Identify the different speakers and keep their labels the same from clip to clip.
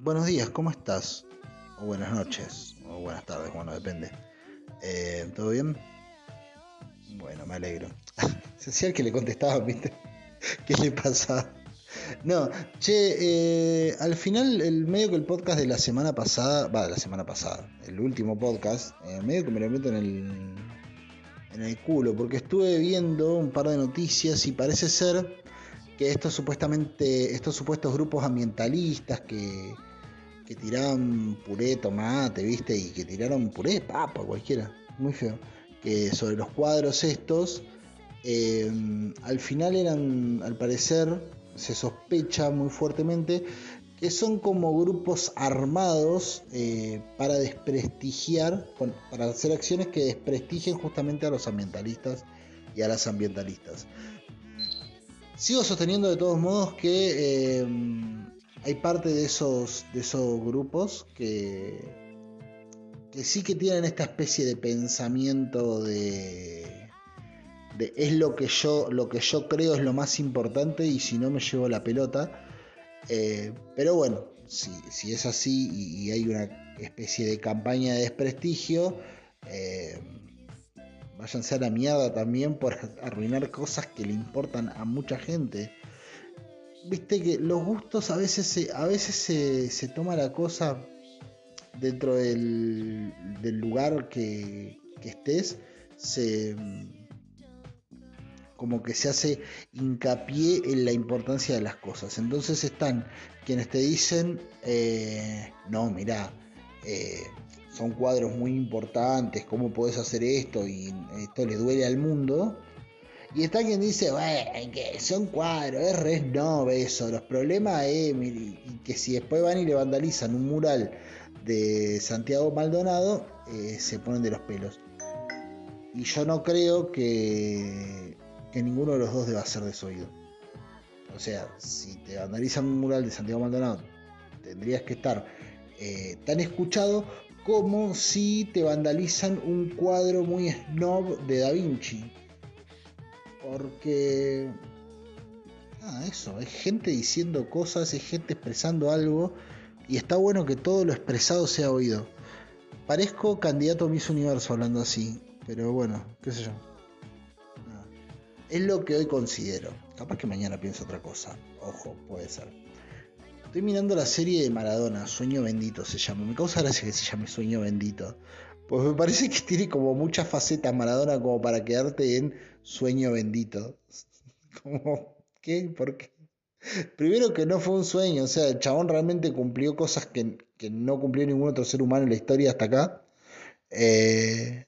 Speaker 1: Buenos días, ¿cómo estás? O buenas noches, o buenas tardes, bueno, depende. Eh, ¿Todo bien? Bueno, me alegro. Se hacía el que le contestaba, ¿viste? ¿Qué le pasa? No, che, eh, al final, el medio que el podcast de la semana pasada, va, de la semana pasada, el último podcast, eh, medio que me lo meto en el, en el culo, porque estuve viendo un par de noticias y parece ser que estos supuestamente, estos supuestos grupos ambientalistas que, que tiraban puré tomate, ¿viste? Y que tiraron puré papa, cualquiera, muy feo. Que sobre los cuadros estos, eh, al final eran, al parecer, se sospecha muy fuertemente que son como grupos armados eh, para desprestigiar, para hacer acciones que desprestigien justamente a los ambientalistas y a las ambientalistas. Sigo sosteniendo de todos modos que eh, hay parte de esos, de esos grupos que, que sí que tienen esta especie de pensamiento de, es lo que yo lo que yo creo es lo más importante y si no me llevo la pelota. Eh, pero bueno si, si, es así y, hay una especie de campaña de desprestigio eh, váyanse a la mierda también por arruinar cosas que le importan a mucha gente. Viste que los gustos a veces se, a veces se, toma la cosa dentro del, lugar que, estés, se como que se hace hincapié en la importancia de las cosas. Entonces están quienes te dicen, eh, no, mira, eh, son cuadros muy importantes, ¿cómo puedes hacer esto? Y esto le duele al mundo. Y está quien dice, que son cuadros, es re no eso. Los problemas es que si después van y le vandalizan un mural de Santiago Maldonado, eh, se ponen de los pelos. Y yo no creo que, que ninguno de los dos deba ser desoído. O sea, si te vandalizan un mural de Santiago Maldonado, tendrías que estar eh, tan escuchado como si te vandalizan un cuadro muy snob de Da Vinci porque. Ah, eso, hay gente diciendo cosas, hay gente expresando algo. Y está bueno que todo lo expresado sea oído. Parezco candidato a Miss Universo hablando así. Pero bueno, qué sé yo. Es lo que hoy considero. Capaz que mañana pienso otra cosa. Ojo, puede ser. Estoy mirando la serie de Maradona, Sueño Bendito se llama. Me causa gracia que se llame Sueño Bendito. Pues me parece que tiene como muchas facetas Maradona como para quedarte en sueño bendito. Como, ¿qué? ¿Por qué? Primero que no fue un sueño, o sea, el chabón realmente cumplió cosas que, no cumplió ningún otro ser humano en la historia hasta acá. Eh,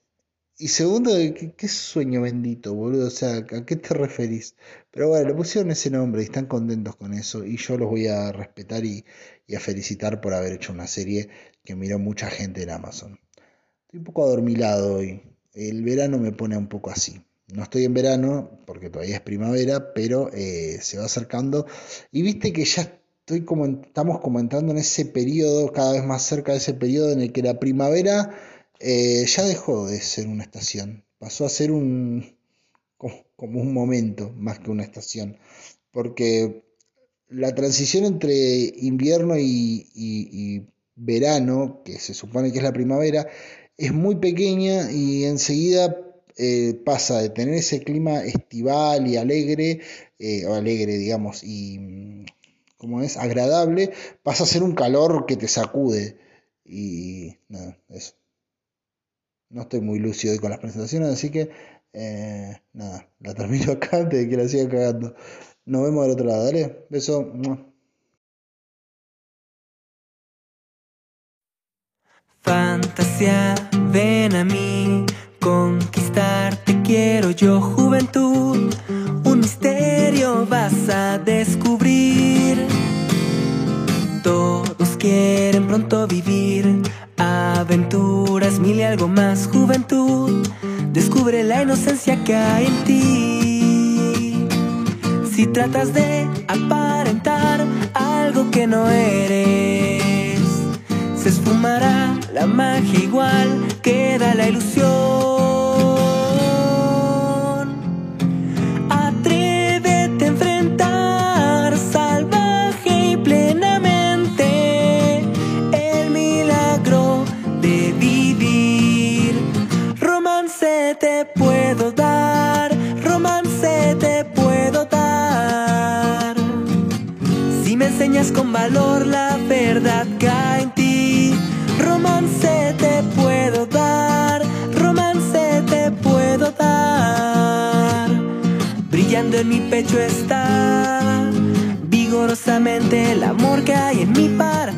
Speaker 1: y segundo, ¿qué, ¿qué, sueño bendito, boludo? O sea, ¿a qué te referís? Pero bueno, le pusieron ese nombre y están contentos con eso. Y yo los voy a respetar y, y a felicitar por haber hecho una serie que miró mucha gente en Amazon. Estoy un poco adormilado hoy. El verano me pone un poco así. No estoy en verano porque todavía es primavera, pero eh, se va acercando. Y viste que ya estoy como, estamos comentando en ese periodo, cada vez más cerca de ese periodo en el que la primavera eh, ya dejó de ser una estación. Pasó a ser un como un momento más que una estación. Porque la transición entre invierno y verano, que se supone que es la primavera, es muy pequeña y enseguida eh, pasa de tener ese clima estival y alegre, eh, o alegre, digamos, y como es agradable, pasa a ser un calor que te sacude. Y nada, eso. No estoy muy lúcido con las presentaciones, así que eh, nada, la termino acá antes de que la siga cagando. Nos vemos del otro lado, dale. Beso.
Speaker 2: Fantasía, ven a mí, conquistarte quiero yo, juventud. Un misterio vas a descubrir. Todos quieren pronto vivir aventuras, mil y algo más, juventud. Descubre la inocencia que hay en ti. Si tratas de aparentar algo que no eres, se esfumará la magia igual, queda la ilusión. Valor la verdad hay en ti, romance te puedo dar, romance te puedo dar. Brillando en mi pecho está vigorosamente el amor que hay en mí para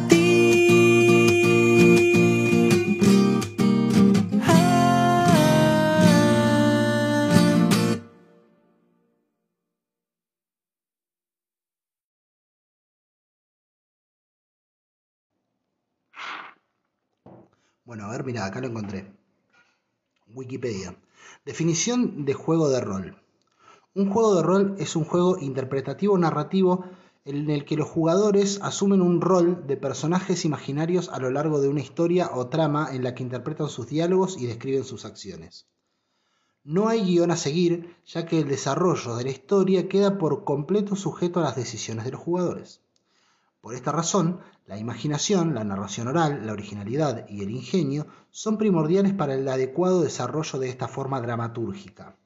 Speaker 1: lo encontré. Wikipedia. Definición de juego de rol. Un juego de rol es un juego interpretativo narrativo en el que los jugadores asumen un rol de personajes imaginarios a lo largo de una historia o trama en la que interpretan sus diálogos y describen sus acciones. No hay guion a seguir, ya que el desarrollo de la historia queda por completo sujeto a las decisiones de los jugadores. Por esta razón, la imaginación, la narración oral, la originalidad y el ingenio son primordiales para el adecuado desarrollo de esta forma dramatúrgica.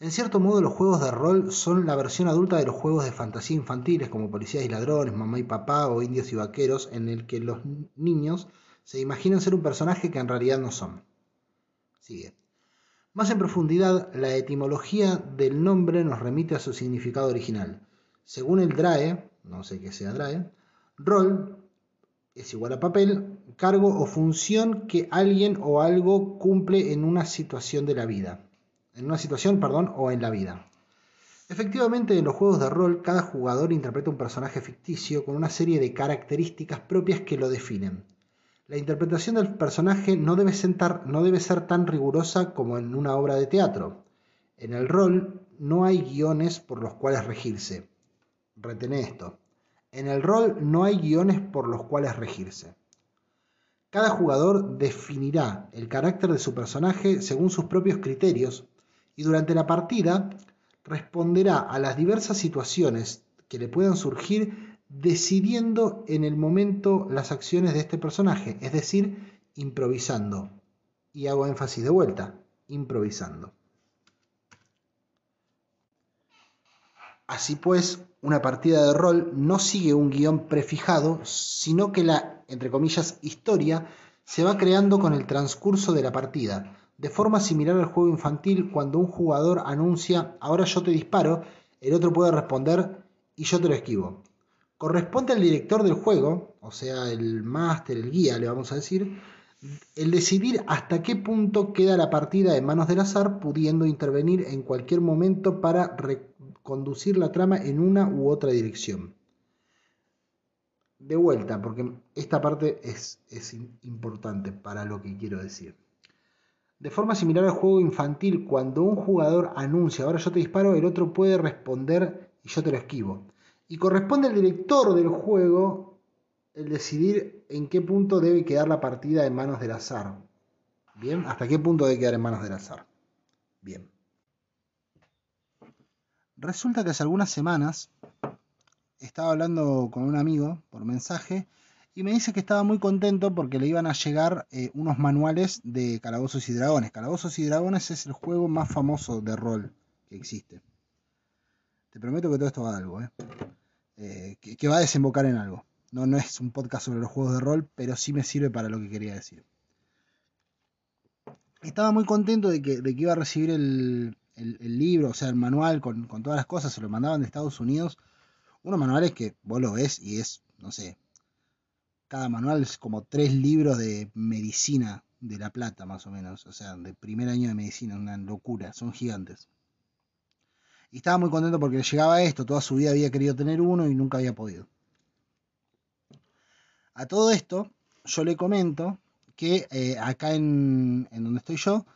Speaker 1: En cierto modo, los juegos de rol son la versión adulta de los juegos de fantasía infantiles como Policías y Ladrones, Mamá y Papá o Indios y Vaqueros, en el que los niños se imaginan ser un personaje que en realidad no son. Sigue. Más en profundidad, la etimología del nombre nos remite a su significado original. Según el DRAE, no sé qué sea DRAE, rol es igual a papel, cargo o función que alguien o algo cumple en una situación de la vida. En una situación, perdón, o en la vida. Efectivamente, en los juegos de rol, cada jugador interpreta un personaje ficticio con una serie de características propias que lo definen. La interpretación del personaje no debe, sentar, no debe ser tan rigurosa como en una obra de teatro. En el rol no hay guiones por los cuales regirse. Retén esto. En el rol no hay guiones por los cuales regirse. Cada jugador definirá el carácter de su personaje según sus propios criterios y durante la partida responderá a las diversas situaciones que le puedan surgir decidiendo en el momento las acciones de este personaje, es decir, improvisando. Y hago énfasis de vuelta, improvisando. Así pues, una partida de rol no sigue un guion prefijado, sino que la, entre comillas, historia se va creando con el transcurso de la partida, de forma similar al juego infantil cuando un jugador anuncia, ahora yo te disparo, el otro puede responder y yo te lo esquivo. Corresponde al director del juego, o sea, el máster, el guía, le vamos a decir, el decidir hasta qué punto queda la partida en manos del azar, pudiendo intervenir en cualquier momento para reconducir la trama en una u otra dirección. De vuelta, porque esta parte es, es importante para lo que quiero decir. De forma similar al juego infantil, cuando un jugador anuncia, ahora yo te disparo, el otro puede responder y yo te lo esquivo. Y corresponde al director del juego el decidir en qué punto debe quedar la partida en manos del azar. Bien, hasta qué punto debe quedar en manos del azar. Bien. Resulta que hace algunas semanas estaba hablando con un amigo por mensaje y me dice que estaba muy contento porque le iban a llegar eh, unos manuales de Calabozos y Dragones. Calabozos y Dragones es el juego más famoso de rol que existe. Te prometo que todo esto va a algo, ¿eh? Eh, que, que, va a desembocar en algo. No, no es un podcast sobre los juegos de rol, pero sí me sirve para lo que quería decir. Estaba muy contento de que, de que iba a recibir el, el, libro, o sea, el manual con, con todas las cosas. Se lo mandaban de Estados Unidos. Unos manuales que vos lo ves y es, no sé, cada manual es como tres libros de medicina de La Plata, más o menos. O sea, de primer año de medicina, una locura, son gigantes. Y estaba muy contento porque le llegaba esto, toda su vida había querido tener uno y nunca había podido. A todo esto, yo le comento que eh, acá en, donde estoy yo,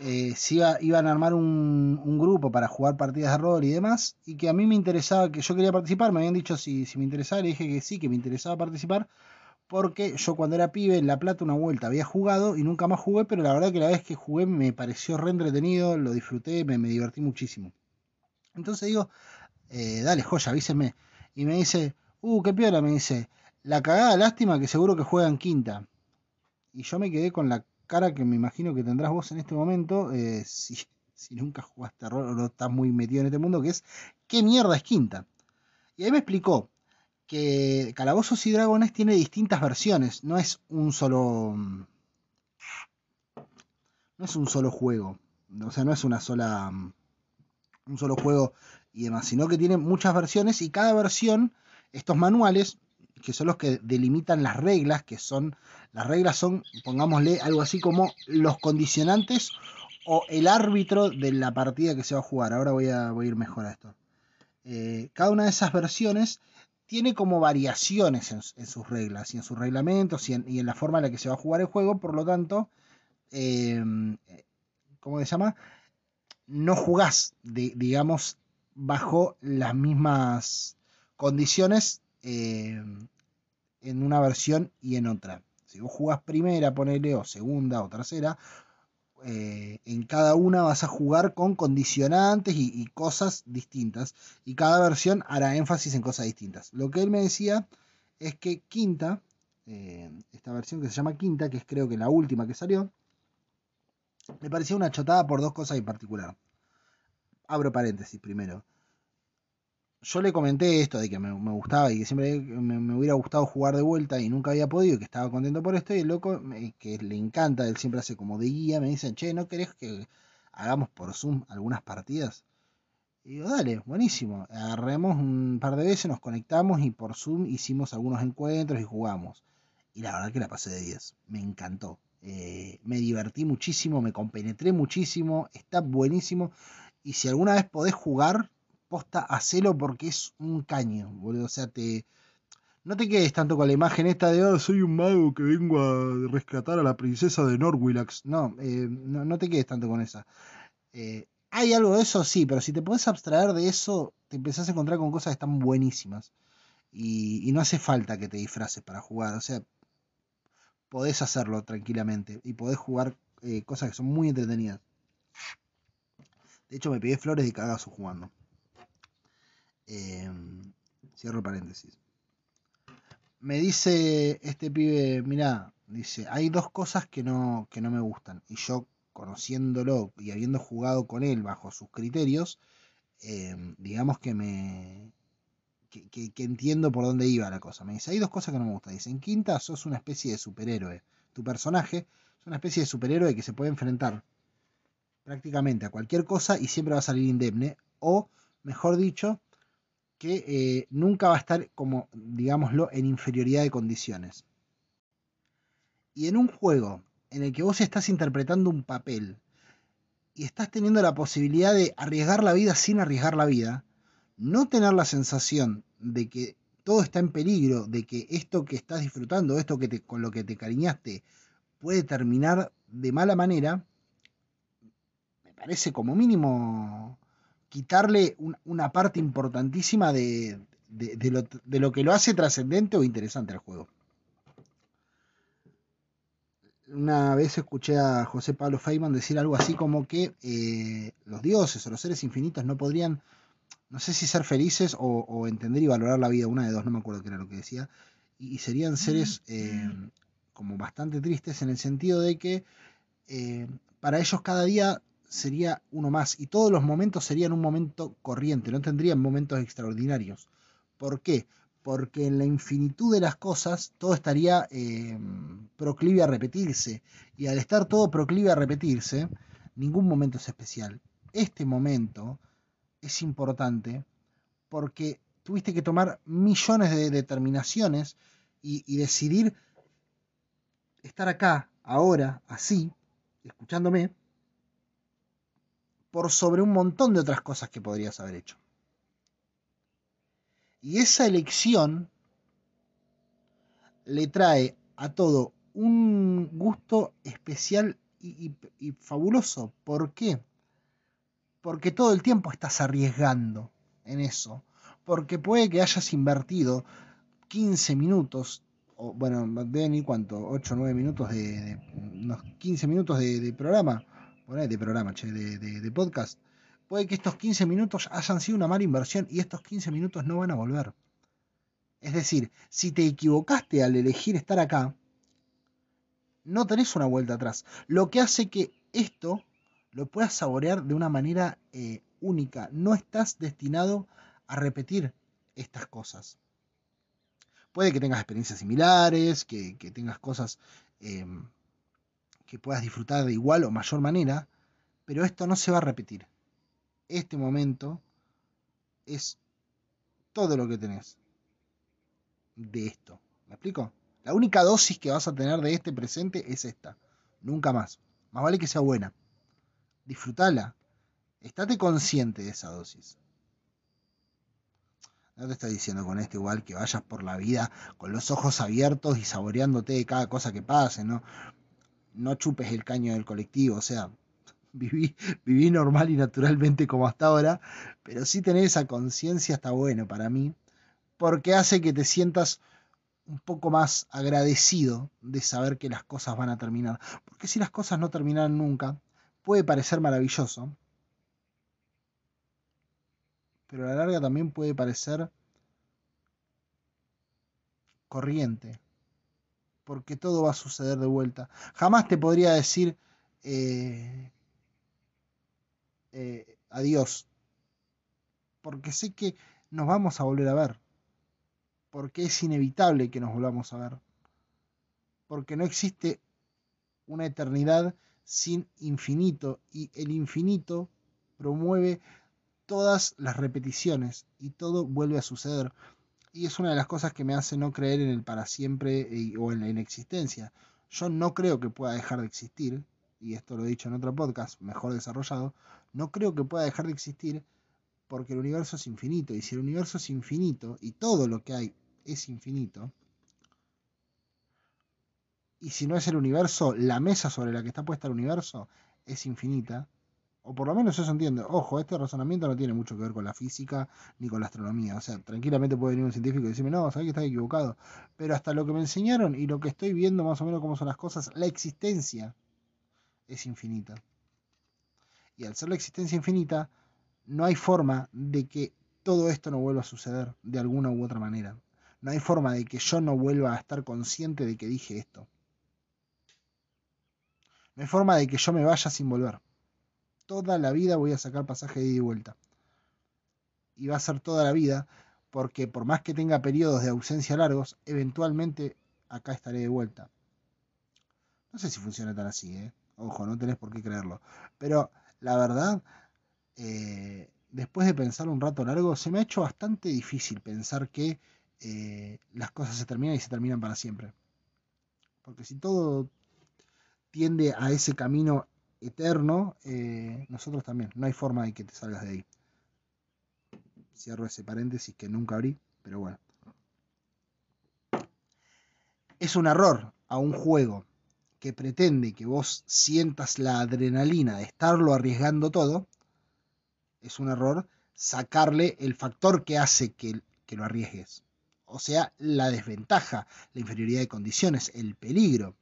Speaker 1: eh, iba- iban a armar un, grupo para jugar partidas de rol y demás, y que a mí me interesaba, que yo quería participar, me habían dicho si, si me interesaba, le dije que sí, que me interesaba participar, porque yo cuando era pibe en La Plata una vuelta había jugado y nunca más jugué, pero la verdad que la vez que jugué me pareció re entretenido, lo disfruté, me, divertí muchísimo. Entonces digo, eh, dale, joya, avíseme. Y me dice, uh, qué piola, me dice, la cagada, lástima que seguro que juegan quinta. Y yo me quedé con la cara que me imagino que tendrás vos en este momento, eh, si, si nunca jugaste rol o no estás muy metido en este mundo, que es, ¿qué mierda es quinta? Y ahí me explicó que Calabozos y Dragones tiene distintas versiones, no es un solo... No es un solo juego, o sea, no es una sola... un solo juego y demás, sino que tiene muchas versiones y cada versión, estos manuales, que son los que delimitan las reglas, que son, las reglas son, pongámosle algo así como los condicionantes o el árbitro de la partida que se va a jugar. Ahora voy a, voy a ir mejor a esto. Eh, cada una de esas versiones tiene como variaciones en, sus reglas y en sus reglamentos y en, la forma en la que se va a jugar el juego, por lo tanto, eh, ¿cómo se llama? No jugás, digamos, bajo las mismas condiciones eh, en una versión y en otra. Si vos jugás primera, ponele, o segunda o tercera, eh, en cada una vas a jugar con condicionantes y, cosas distintas. Y cada versión hará énfasis en cosas distintas. Lo que él me decía es que quinta, eh, esta versión que se llama quinta, que es creo que la última que salió, me parecía una chotada por dos cosas en particular. Abro paréntesis primero yo le comenté esto de que me, gustaba y que siempre me, hubiera gustado jugar de vuelta y nunca había podido y que estaba contento por esto. Y el loco, me, que le encanta, él siempre hace como de guía, me dice, che, ¿no querés que hagamos por Zoom algunas partidas? Y digo, dale, buenísimo. Agarremos un par de veces, nos conectamos y por Zoom hicimos algunos encuentros y jugamos. Y la verdad que la pasé de 10. Me encantó. Eh, me divertí muchísimo, me compenetré muchísimo, está buenísimo. Y si alguna vez podés jugar, posta, hacelo porque es un caño, boludo. O sea, te. No te quedes tanto con la imagen esta de, oh, soy un mago que vengo a rescatar a la princesa de Norwillax. No, eh, no, te quedes tanto con esa. Eh, ¿Hay algo de eso? Sí, pero si te puedes abstraer de eso, te empezás a encontrar con cosas que están buenísimas. Y, y no hace falta que te disfraces para jugar. O sea, podés hacerlo tranquilamente. Y podés jugar eh, cosas que son muy entretenidas. De hecho, me pegué flores de cagazo jugando. Eh, cierro paréntesis. Me dice este pibe, mira, dice, hay dos cosas que no, que no me gustan. Y yo, conociéndolo y habiendo jugado con él bajo sus criterios, eh, digamos que me... Que, que, que, entiendo por dónde iba la cosa. Me dice, hay dos cosas que no me gustan. Dice, en quinta sos una especie de superhéroe. Tu personaje es una especie de superhéroe que se puede enfrentar prácticamente a cualquier cosa y siempre va a salir indemne. O, mejor dicho, que eh, nunca va a estar como, digámoslo, en inferioridad de condiciones. Y en un juego en el que vos estás interpretando un papel y estás teniendo la posibilidad de arriesgar la vida sin arriesgar la vida, no tener la sensación de que todo está en peligro, de que esto que estás disfrutando, esto que te, con lo que te cariñaste, puede terminar de mala manera, me parece como mínimo quitarle un, una parte importantísima de, de, de, lo, de, lo, que lo hace trascendente o interesante al juego. Una vez escuché a José Pablo Feynman decir algo así como que eh, los dioses o los seres infinitos no podrían, no sé si ser felices o, o, entender y valorar la vida, una de dos, no me acuerdo qué era lo que decía, y, y serían seres eh, como bastante tristes en el sentido de que eh, para ellos cada día sería uno más y todos los momentos serían un momento corriente, no tendrían momentos extraordinarios. ¿Por qué? Porque en la infinitud de las cosas todo estaría eh, proclive a repetirse y al estar todo proclive a repetirse, ningún momento es especial. Este momento es importante porque tuviste que tomar millones de determinaciones y decidir estar acá, ahora, así, escuchándome, por sobre un montón de otras cosas que podrías haber hecho. Y esa elección le trae a todo un gusto especial y, y fabuloso. ¿Por qué? Porque todo el tiempo estás arriesgando en eso. Porque puede que hayas invertido 15 minutos, o bueno, deben ir cuánto, 8 o 9 minutos de, unos 15 minutos de programa, bueno, de programa, che, de, podcast. Puede que estos 15 minutos hayan sido una mala inversión y estos 15 minutos no van a volver. Es decir, si te equivocaste al elegir estar acá, no tenés una vuelta atrás. Lo que hace que esto lo puedas saborear de una manera eh, única. No estás destinado a repetir estas cosas. Puede que tengas experiencias similares, que, tengas cosas eh, que puedas disfrutar de igual o mayor manera, pero esto no se va a repetir. Este momento es todo lo que tenés de esto. ¿Me explico? La única dosis que vas a tener de este presente es esta. Nunca más. Más vale que sea buena. Disfrutala. Estate consciente de esa dosis. No te estoy diciendo con esto igual que vayas por la vida con los ojos abiertos y saboreándote de cada cosa que pase, ¿no? No chupes el caño del colectivo, o sea, viví, normal y naturalmente como hasta ahora, pero sí tener esa conciencia está bueno para mí, porque hace que te sientas un poco más agradecido de saber que las cosas van a terminar. Porque si las cosas no terminan nunca, puede parecer maravilloso, pero a la larga también puede parecer corriente, porque todo va a suceder de vuelta. Jamás te podría decir eh, eh, adiós, porque sé que nos vamos a volver a ver, porque es inevitable que nos volvamos a ver, porque no existe una eternidad sin infinito y el infinito promueve todas las repeticiones y todo vuelve a suceder. Y es una de las cosas que me hace no creer en el para siempre o en la inexistencia. Yo no creo que pueda dejar de existir, y esto lo he dicho en otro podcast, mejor desarrollado, no creo que pueda dejar de existir porque el universo es infinito. Y si el universo es infinito y todo lo que hay es infinito, y si no es el universo, la mesa sobre la que está puesta el universo es infinita, o por lo menos eso entiendo. Ojo, este razonamiento no tiene mucho que ver con la física ni con la astronomía. O sea, tranquilamente puede venir un científico y decirme, no, sabes que estás equivocado. Pero hasta lo que me enseñaron y lo que estoy viendo más o menos cómo son las cosas, la existencia es infinita. Y al ser la existencia infinita, no hay forma de que todo esto no vuelva a suceder de alguna u otra manera. No hay forma de que yo no vuelva a estar consciente de que dije esto. No hay forma de que yo me vaya sin volver toda la vida voy a sacar pasaje de ida y vuelta. Y va a ser toda la vida, porque por más que tenga periodos de ausencia largos, eventualmente acá estaré de vuelta. No sé si funciona tan así, ¿eh? Ojo, no tenés por qué creerlo. Pero la verdad, eh, después de pensar un rato largo, se me ha hecho bastante difícil pensar que eh, las cosas se terminan y se terminan para siempre. Porque si todo tiende a ese camino eterno, eh, nosotros también. No hay forma de que te salgas de ahí. Cierro ese paréntesis que nunca abrí, pero bueno. Es un error a un juego que pretende que vos sientas la adrenalina de estarlo arriesgando todo. Es un error sacarle el factor que hace que, que lo arriesgues. O sea, la desventaja, la inferioridad de condiciones, el peligro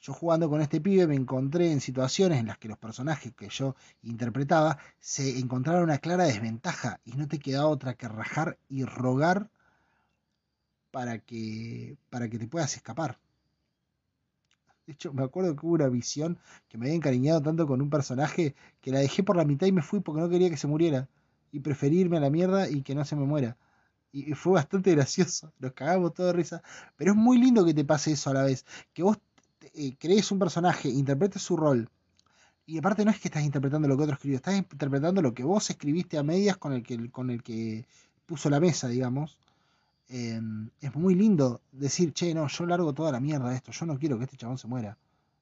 Speaker 1: yo jugando con este pibe me encontré en situaciones en las que los personajes que yo interpretaba se encontraron una clara desventaja y no te quedaba otra que rajar y rogar para que, para que te puedas escapar. De hecho, me acuerdo que hubo una visión que me había encariñado tanto con un personaje que la dejé por la mitad y me fui porque no quería que se muriera. Y preferí irme a la mierda y que no se me muera. Y fue bastante gracioso. Nos cagamos todo de risa. Pero es muy lindo que te pase eso a la vez. Que vos eh, crees un personaje, interpretes su rol, y aparte no es que estás interpretando lo que otro escribió, estás interpretando lo que vos escribiste a medias con el que, con el que puso la mesa, digamos. Em, es muy lindo decir, che, no, yo largo toda la mierda de esto, yo no quiero que este chabón se muera.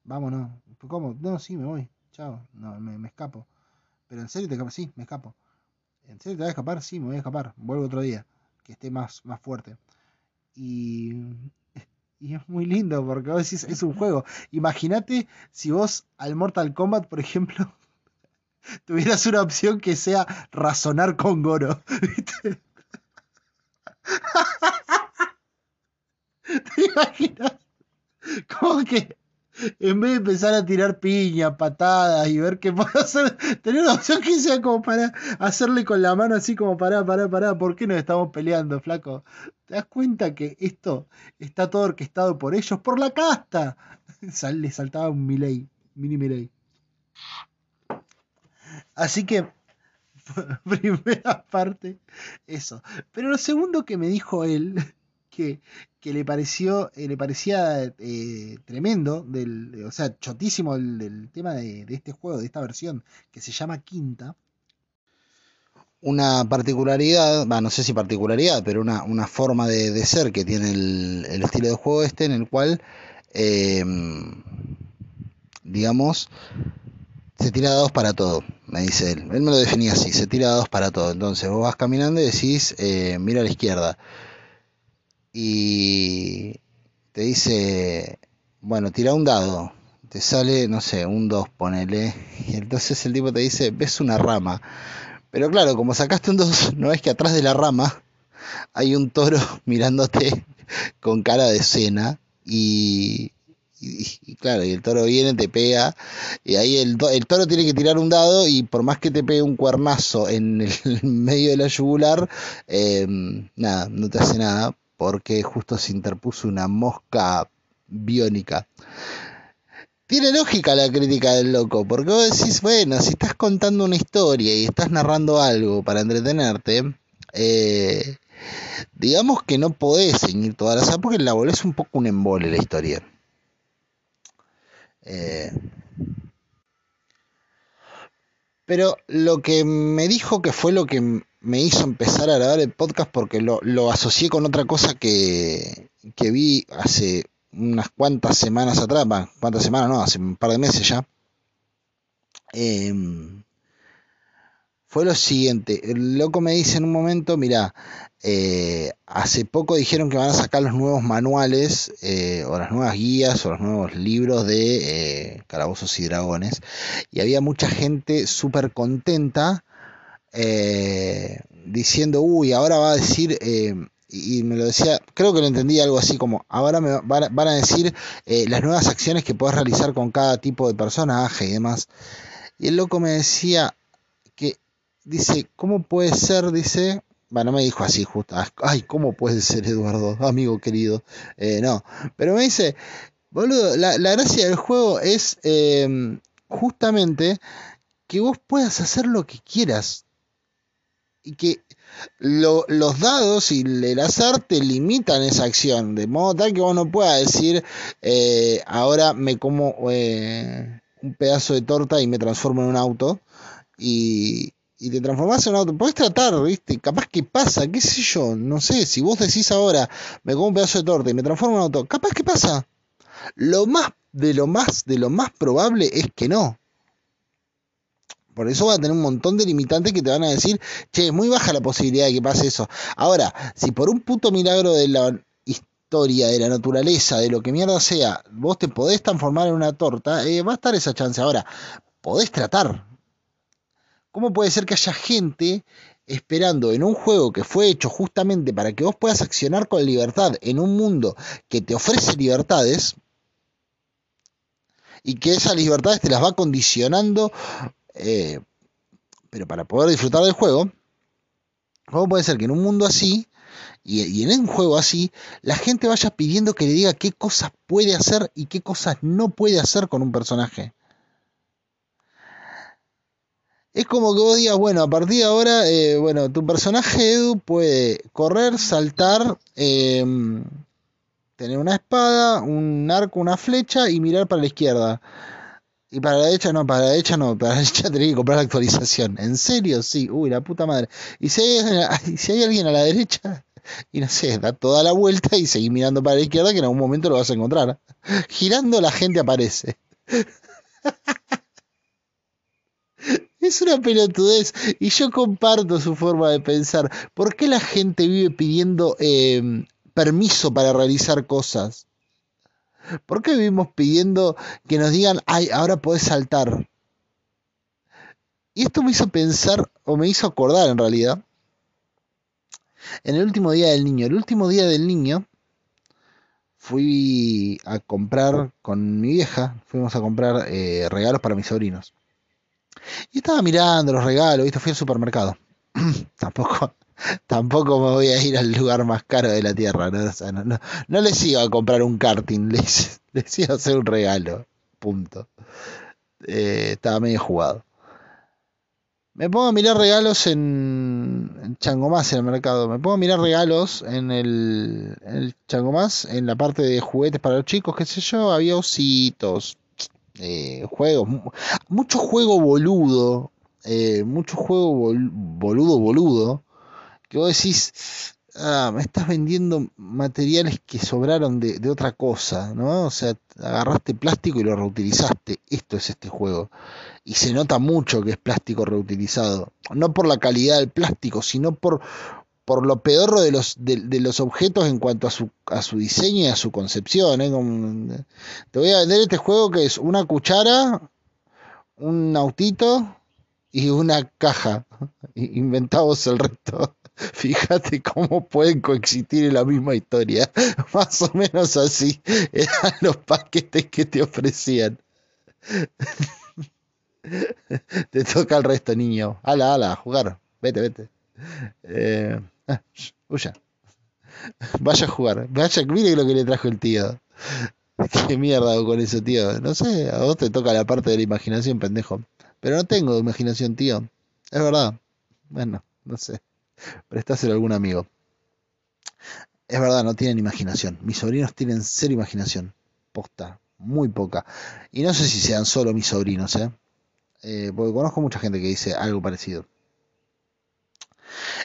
Speaker 1: Vámonos. ¿Cómo? No, sí, me voy. Chao. No, me, me escapo. Pero en serio te escapas, sí, me escapo. ¿En serio te vas a escapar? Sí, me voy a escapar. Vuelvo otro día. Que esté más, más fuerte. Y Y es muy lindo porque vos decís, es un juego. Imagínate si vos al Mortal Kombat, por ejemplo, tuvieras una opción que sea razonar con Goro. ¿Te imaginas? Como que en vez de empezar a tirar piña, patadas y ver qué puedo hacer, tener una opción que sea como para hacerle con la mano así como para, para, para, ¿por qué nos estamos peleando, flaco? ¿Te das cuenta que esto está todo orquestado por ellos, por la casta? Le saltaba un Miley, mini Miley. Así que, primera parte, eso. Pero lo segundo que me dijo él, que, le pareció, eh, le parecía eh, tremendo, del, o sea, chotísimo el, tema de, este juego, de esta versión, que se llama Quinta, una particularidad, no sé si particularidad, pero una, una forma de, ser que tiene el, el, estilo de juego este, en el cual, eh, digamos, se tira dados para todo, me dice él. Él me lo definía así, se tira dados para todo. Entonces vos vas caminando y decís, eh, mira a la izquierda. Y te dice, bueno, tira un dado. Te sale, no sé, un 2, ponele. Y entonces el tipo te dice, ves una rama. Pero claro, como sacaste un 2, no es que atrás de la rama hay un toro mirándote con cara de cena y, claro, y el toro viene, te pega, y ahí el, el, toro tiene que tirar un dado y por más que te pegue un cuernazo en el medio de la yugular, eh, nada, no te hace nada porque justo se interpuso una mosca biónica. Tiene lógica la crítica del loco, porque vos decís, bueno, si estás contando una historia y estás narrando algo para entretenerte, eh, digamos que no podés seguir toda la saga porque la volvés un poco un embole la historia. Eh, pero lo que me dijo que fue lo que me hizo empezar a grabar el podcast porque lo, lo asocié con otra cosa que, que vi hace unas cuantas semanas atrás, cuantas semanas no, hace un par de meses ya, eh, fue lo siguiente, el loco me dice en un momento, mira, eh, hace poco dijeron que van a sacar los nuevos manuales eh, o las nuevas guías o los nuevos libros de eh, calabozos y dragones y había mucha gente súper contenta eh, diciendo, uy, ahora va a decir y me lo decía, creo que lo entendí algo así como, ahora me van a, decir eh, las nuevas acciones que puedes realizar con cada tipo de personaje y demás. Y el loco me decía que, dice, ¿cómo puede ser? Dice, bueno, no me dijo así justo, ay, ¿cómo puede ser Eduardo, amigo querido? Eh, no, pero me dice, boludo, la, gracia del juego es eh, justamente que vos puedas hacer lo que quieras. Que lo, los dados y el azar te limitan esa acción, de modo tal que vos no puedas decir, eh, ahora me como eh, un pedazo de torta y me transformo en un auto, y, y te transformas en un auto. Puedes tratar, ¿viste? Capaz que pasa, qué sé yo, no sé, si vos decís ahora, me como un pedazo de torta y me transformo en un auto, capaz que pasa. Lo más de lo más de lo más probable es que no. Por eso va a tener un montón de limitantes que te van a decir, che, es muy baja la posibilidad de que pase eso. Ahora, si por un puto milagro de la historia, de la naturaleza, de lo que mierda sea, vos te podés transformar en una torta, eh, va a estar esa chance. Ahora, podés tratar. ¿Cómo puede ser que haya gente esperando en un juego que fue hecho justamente para que vos puedas accionar con libertad en un mundo que te ofrece libertades? y que esas libertades te las va condicionando eh, pero para poder disfrutar del juego, ¿cómo puede ser que en un mundo así y, en un juego así, la gente vaya pidiendo que le diga qué cosas puede hacer y qué cosas no puede hacer con un personaje? Es como que vos digas, bueno, a partir de ahora, eh, bueno, tu personaje Edu puede correr, saltar, eh, tener una espada, un arco, una flecha y mirar para la izquierda. Y para la derecha no, para la derecha no, para la derecha tenés que comprar la actualización. ¿En serio? Sí, uy, la puta madre. Y si hay, si hay alguien a la derecha, y no sé, da toda la vuelta y seguís mirando para la izquierda que en algún momento lo vas a encontrar. Girando la gente aparece. Es una pelotudez y yo comparto su forma de pensar. ¿Por qué la gente vive pidiendo eh, permiso para realizar cosas? ¿Por qué vivimos pidiendo que nos digan, ay, ahora podés saltar? Y esto me hizo pensar, o me hizo acordar en realidad, en el último día del niño. El último día del niño fui a comprar con mi vieja, fuimos a comprar eh, regalos para mis sobrinos. Y estaba mirando los regalos, ¿viste? Fui al supermercado. tampoco, tampoco me voy a ir al lugar más caro de la tierra, ¿no? les iba a comprar un karting, les, les iba a hacer un regalo. Punto. Eh, estaba medio jugado. Me pongo a mirar regalos en, en Changomás, en el mercado. Me pongo a mirar regalos en el, en Changomás, en la parte de juguetes para los chicos, qué sé yo. Había ositos, eh, juegos, mucho juego boludo, eh, mucho juego boludo, boludo, que vos decís, ah, me estás vendiendo materiales que sobraron de, de, otra cosa, ¿no? O sea, agarraste plástico y lo reutilizaste. Esto es este juego. Y se nota mucho que es plástico reutilizado. No por la calidad del plástico, sino por, por lo peor de los, de, los objetos en cuanto a su, a su diseño y a su concepción. ¿eh? te voy a vender este juego que es una cuchara, un autito y una caja. Inventamos el resto. Fíjate cómo pueden coexistir en la misma historia. Más o menos así eran los paquetes que te ofrecían. te toca el resto, niño. Ala, ala, jugar. Vete, vete. Eh, Ah, huya. Vaya a jugar. Vaya, mire lo que le trajo el tío. ¿Qué mierda con eso, tío? No sé, a vos te toca la parte de la imaginación, pendejo. Pero no tengo imaginación, tío. Es verdad. Bueno, no sé. Prestáselo a algún amigo. Es verdad, no tienen imaginación. Mis sobrinos tienen cero imaginación. Posta. Muy poca. Y no sé si sean solo mis sobrinos, ¿eh? eh porque conozco mucha gente que dice algo parecido.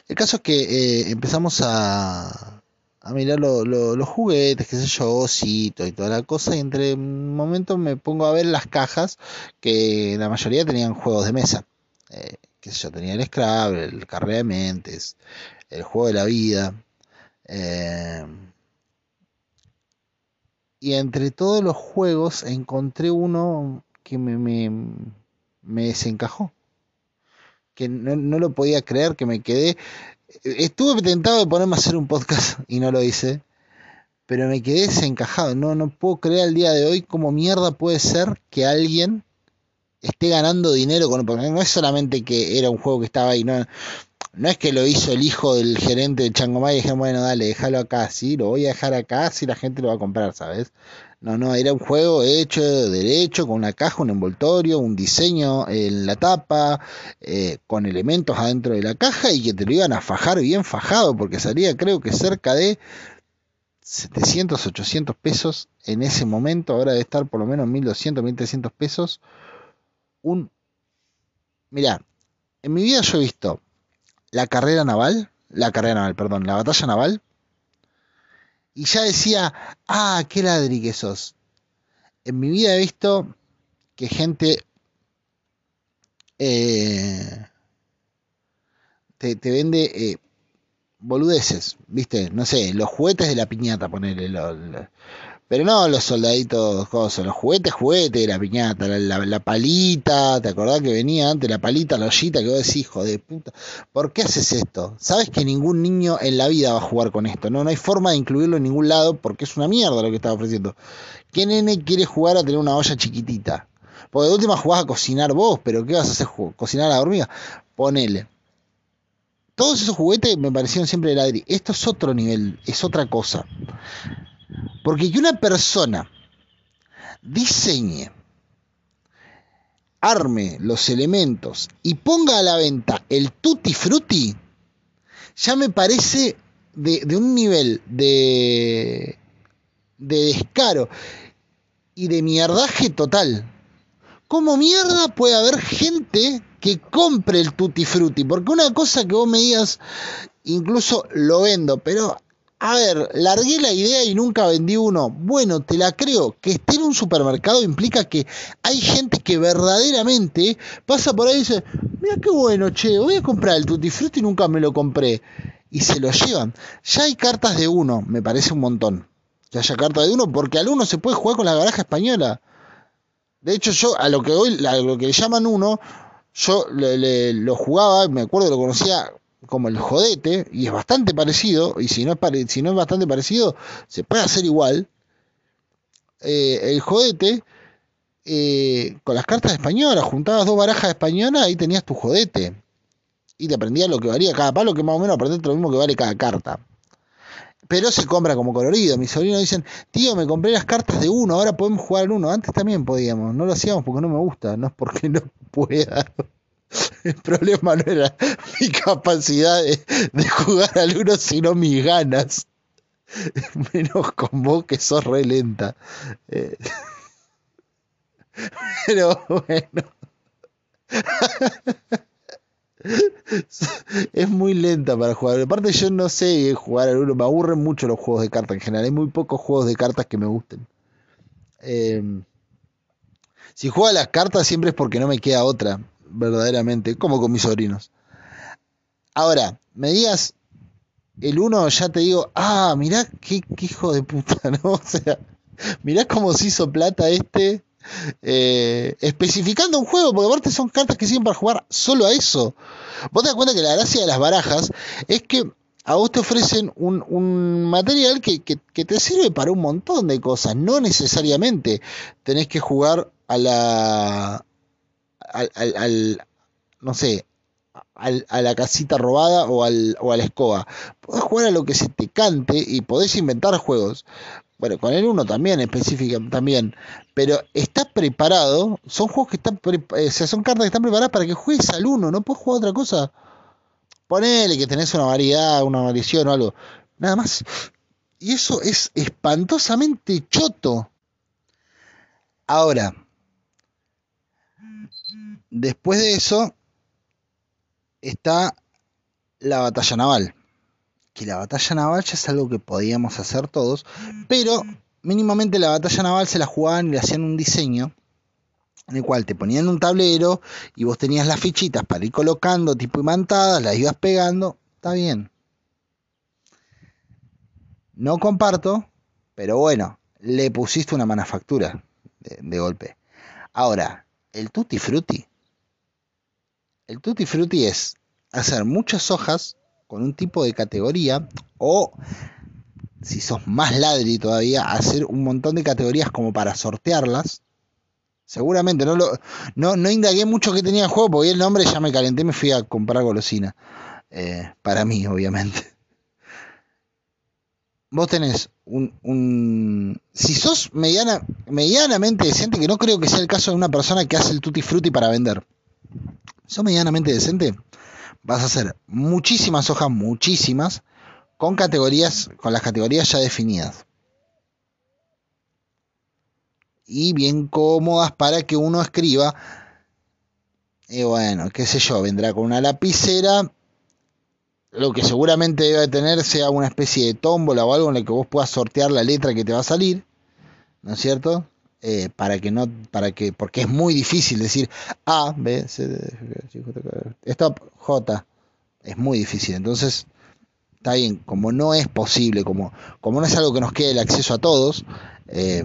Speaker 1: El caso es que eh, empezamos a, a mirar los juguetes, qué sé yo, osito y toda la cosa, y entre momentos me pongo a ver las cajas, que la mayoría tenían juegos de mesa. Eh, sé yo, tenía el Scrabble, el Carrera de Mentes, el Juego de la Vida. Eh, y entre todos los juegos encontré uno que me, me, me desencajó que no, lo podía creer, que me quedé. Estuve tentado de ponerme a hacer un podcast y no lo hice, pero me quedé desencajado. No, no puedo creer al día de hoy cómo mierda puede ser que alguien esté ganando dinero con porque no es solamente que era un juego que estaba ahí, no, no es que lo hizo el hijo del gerente de Changomay y dije, bueno, dale, déjalo acá, sí, lo voy a dejar acá, si la gente lo va a comprar, ¿sabes? No, no, era un juego hecho derecho, con una caja, un envoltorio, un diseño en la tapa, eh, con elementos adentro de la caja y que te lo iban a fajar bien fajado, porque salía creo que cerca de 700, 800 pesos en ese momento, ahora debe estar por lo menos 1200, 1300 pesos. Un... Mirá, en mi vida yo he visto la carrera naval, la carrera naval, perdón, la batalla naval, y ya decía, ah, qué ladri que sos. En mi vida he visto que gente eh, te, vende eh, boludeces, ¿viste? No sé, los juguetes de la piñata, ponerle. Pero no los soldaditos, los juguetes, juguetes, la piñata, la, palita, ¿te acordás que venía antes la palita, la ollita, que vos decís, hijo de puta, ¿por qué haces esto? Sabes que ningún niño en la vida va a jugar con esto, no, no hay forma de incluirlo en ningún lado porque es una mierda lo que estaba ofreciendo. ¿Qué nene quiere jugar a tener una olla chiquitita? Porque de última jugás a cocinar vos, pero ¿qué vas a hacer? ¿Cocinar a la hormiga? Ponele. Todos esos juguetes me parecieron siempre de ladri. Esto es otro nivel, es otra cosa. Porque que una persona diseñe, arme los elementos y ponga a la venta el tutti frutti, ya me parece de, un nivel de, de descaro y de mierdaje total. ¿Cómo mierda puede haber gente que compre el tutti frutti? Porque una cosa que vos me digas, incluso lo vendo, pero a ver, largué la idea y nunca vendí uno. Bueno, te la creo. Que esté en un supermercado implica que hay gente que verdaderamente pasa por ahí y dice, mira qué bueno, che, voy a comprar el Tutti y nunca me lo compré. Y se lo llevan. Ya hay cartas de uno, me parece un montón. que haya carta de uno, porque al uno se puede jugar con la baraja española. De hecho, yo a lo que hoy, a lo que le llaman uno, yo lo jugaba, me acuerdo, lo conocía como el jodete, y es bastante parecido, y si no es, si no es bastante parecido, se puede hacer igual. Eh, el jodete, eh, con las cartas españolas, juntabas dos barajas españolas, ahí tenías tu jodete. Y te aprendías lo que valía cada palo, que más o menos aprendiste lo mismo que vale cada carta pero se compra como colorido. Mis sobrinos dicen, tío, me compré las cartas de uno, ahora podemos jugar al uno. Antes también podíamos, no lo hacíamos porque no me gusta, no es porque no pueda. El problema no era mi capacidad de, jugar al uno, sino mis ganas. Menos con vos que sos re lenta. Eh, pero bueno. es muy lenta para jugar. Aparte yo no sé jugar al uno, me aburren mucho los juegos de cartas en general. Hay muy pocos juegos de cartas que me gusten. Em, si juego a las cartas siempre es porque no me queda otra, verdaderamente, como con mis sobrinos. Ahora, me digas el uno, ya te digo, ah, mirá qué, hijo de puta, ¿no? O sea, mirá cómo se hizo plata este eh, especificando un juego, porque aparte son cartas que sirven para jugar solo a eso. Vos te das cuenta que la gracia de las barajas es que a vos te ofrecen un, material que, te sirve para un montón de cosas. No necesariamente tenés que jugar a la. Al, no sé, a la casita robada o, al, o a la escoba. Podés jugar a lo que se te cante y podés inventar juegos bueno, con el 1 también, específica también, pero está preparado, son juegos que están, eh, son cartas que están preparadas para que juegues al 1, no puedes jugar otra cosa. Ponele que tenés una variedad, una variación o algo, nada más. Y eso es espantosamente choto. Ahora, después de eso está la batalla naval que la batalla naval ya es algo que podíamos hacer todos, pero mínimamente la batalla naval se la jugaban y le hacían un diseño en el cual te ponían un tablero y vos tenías las fichitas para ir colocando tipo imantadas, las ibas pegando, está bien. No comparto, pero bueno, le pusiste una manufactura de, de golpe. Ahora, el tutti frutti. El tutti frutti es hacer muchas hojas con un tipo de categoría o si sos más ladri todavía, hacer un montón de categorías como para sortearlas. Seguramente, no, lo, no, indagué mucho que tenía el juego porque el nombre ya me calenté me fui a comprar golosina. Eh, para mí, obviamente. Vos tenés un, un. Si sos mediana, medianamente decente, que no creo que sea el caso de una persona que hace el tutti frutti para vender. ¿Sos medianamente decente? vas a hacer muchísimas hojas, muchísimas, con categorías, con las categorías ya definidas. Y bien cómodas para que uno escriba. Y bueno, qué sé yo, vendrá con una lapicera. Lo que seguramente debe tener sea una especie de tómbola o algo en el que vos puedas sortear la letra que te va a salir. ¿No es cierto? Eh, para que no, para que, porque es muy difícil decir A, B, C, D, Stop, J, es muy difícil. Entonces, está bien, como no es posible, como, como no es algo que nos quede el acceso a todos, eh,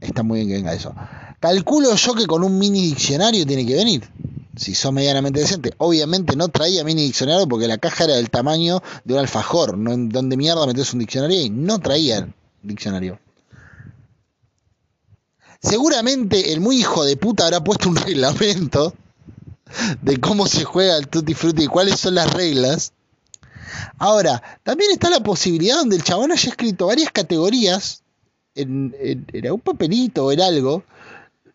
Speaker 1: está muy bien que venga eso. Calculo yo que con un mini diccionario tiene que venir. Si son medianamente decente. Obviamente no traía mini diccionario porque la caja era del tamaño de un alfajor. No donde mierda metes un diccionario y no traía diccionario. Seguramente el muy hijo de puta habrá puesto un reglamento de cómo se juega el Tutti Frutti y cuáles son las reglas. Ahora, también está la posibilidad donde el chabón haya escrito varias categorías en, en, un papelito o en algo,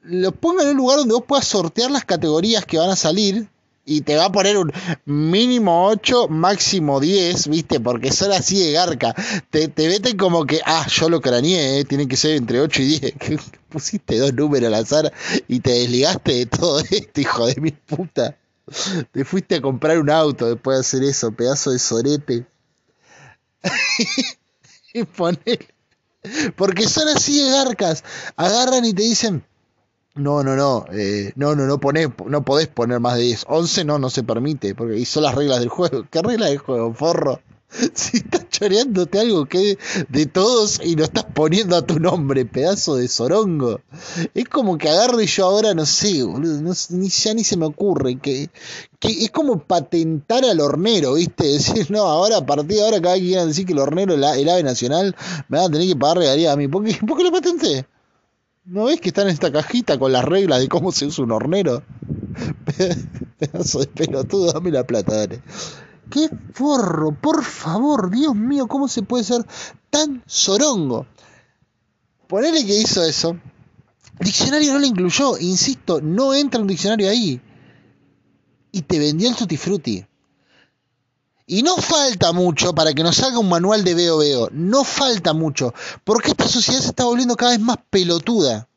Speaker 1: lo ponga en un lugar donde vos puedas sortear las categorías que van a salir y te va a poner un mínimo 8, máximo 10, ¿viste? Porque son así de garca. Te, te veten como que, ah, yo lo craneé, ¿eh? tienen que ser entre 8 y 10. Pusiste dos números al azar y te desligaste de todo esto, hijo de mi puta. Te fuiste a comprar un auto después de hacer eso, pedazo de sorete. y poner. Porque son así de garcas. Agarran y te dicen no, no, no, eh, no, no, no, no podés poner más de 10. 11 no, no se permite, porque hizo las reglas del juego. ¿Qué reglas del juego, forro? Si está choreándote algo que de todos y lo estás poniendo a tu nombre, pedazo de sorongo. Es como que agarro y yo ahora no sé, boludo, ni, ya ni se me ocurre, que, que es como patentar al hornero, ¿viste? Decir, no, ahora a partir de ahora cada vez que quieran decir que el hornero el ave nacional, me van a tener que pagar regalía a mí. ¿Por qué, ¿Por qué lo patenté? ¿No ves que está en esta cajita con las reglas de cómo se usa un hornero? Pedazo de pelotudo, dame la plata, dale. ¡Qué forro! Por favor, Dios mío, ¿cómo se puede ser tan sorongo? Ponele que hizo eso. Diccionario no lo incluyó, insisto, no entra un diccionario ahí. Y te vendió el Tutti Frutti. Y no falta mucho para que nos salga un manual de veo veo. No falta mucho. Porque esta sociedad se está volviendo cada vez más pelotuda.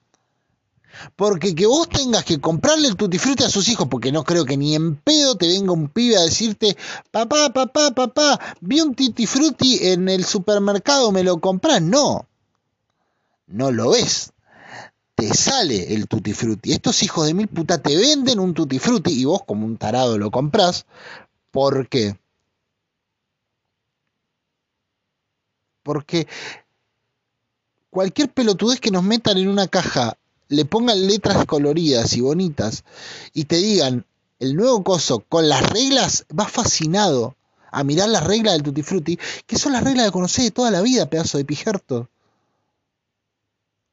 Speaker 1: Porque que vos tengas que comprarle el tutti a sus hijos, porque no creo que ni en pedo te venga un pibe a decirte, papá, papá, papá, vi un tutti en el supermercado, me lo compras. No, no lo ves. Te sale el tutti frutti. Estos hijos de mil puta te venden un tutti frutti y vos como un tarado lo compras. ¿Por qué? Porque cualquier pelotudez que nos metan en una caja, le pongan letras coloridas y bonitas y te digan el nuevo coso con las reglas, vas fascinado a mirar las reglas del Tutti Frutti, que son las reglas que conocés de toda la vida, pedazo de pijerto.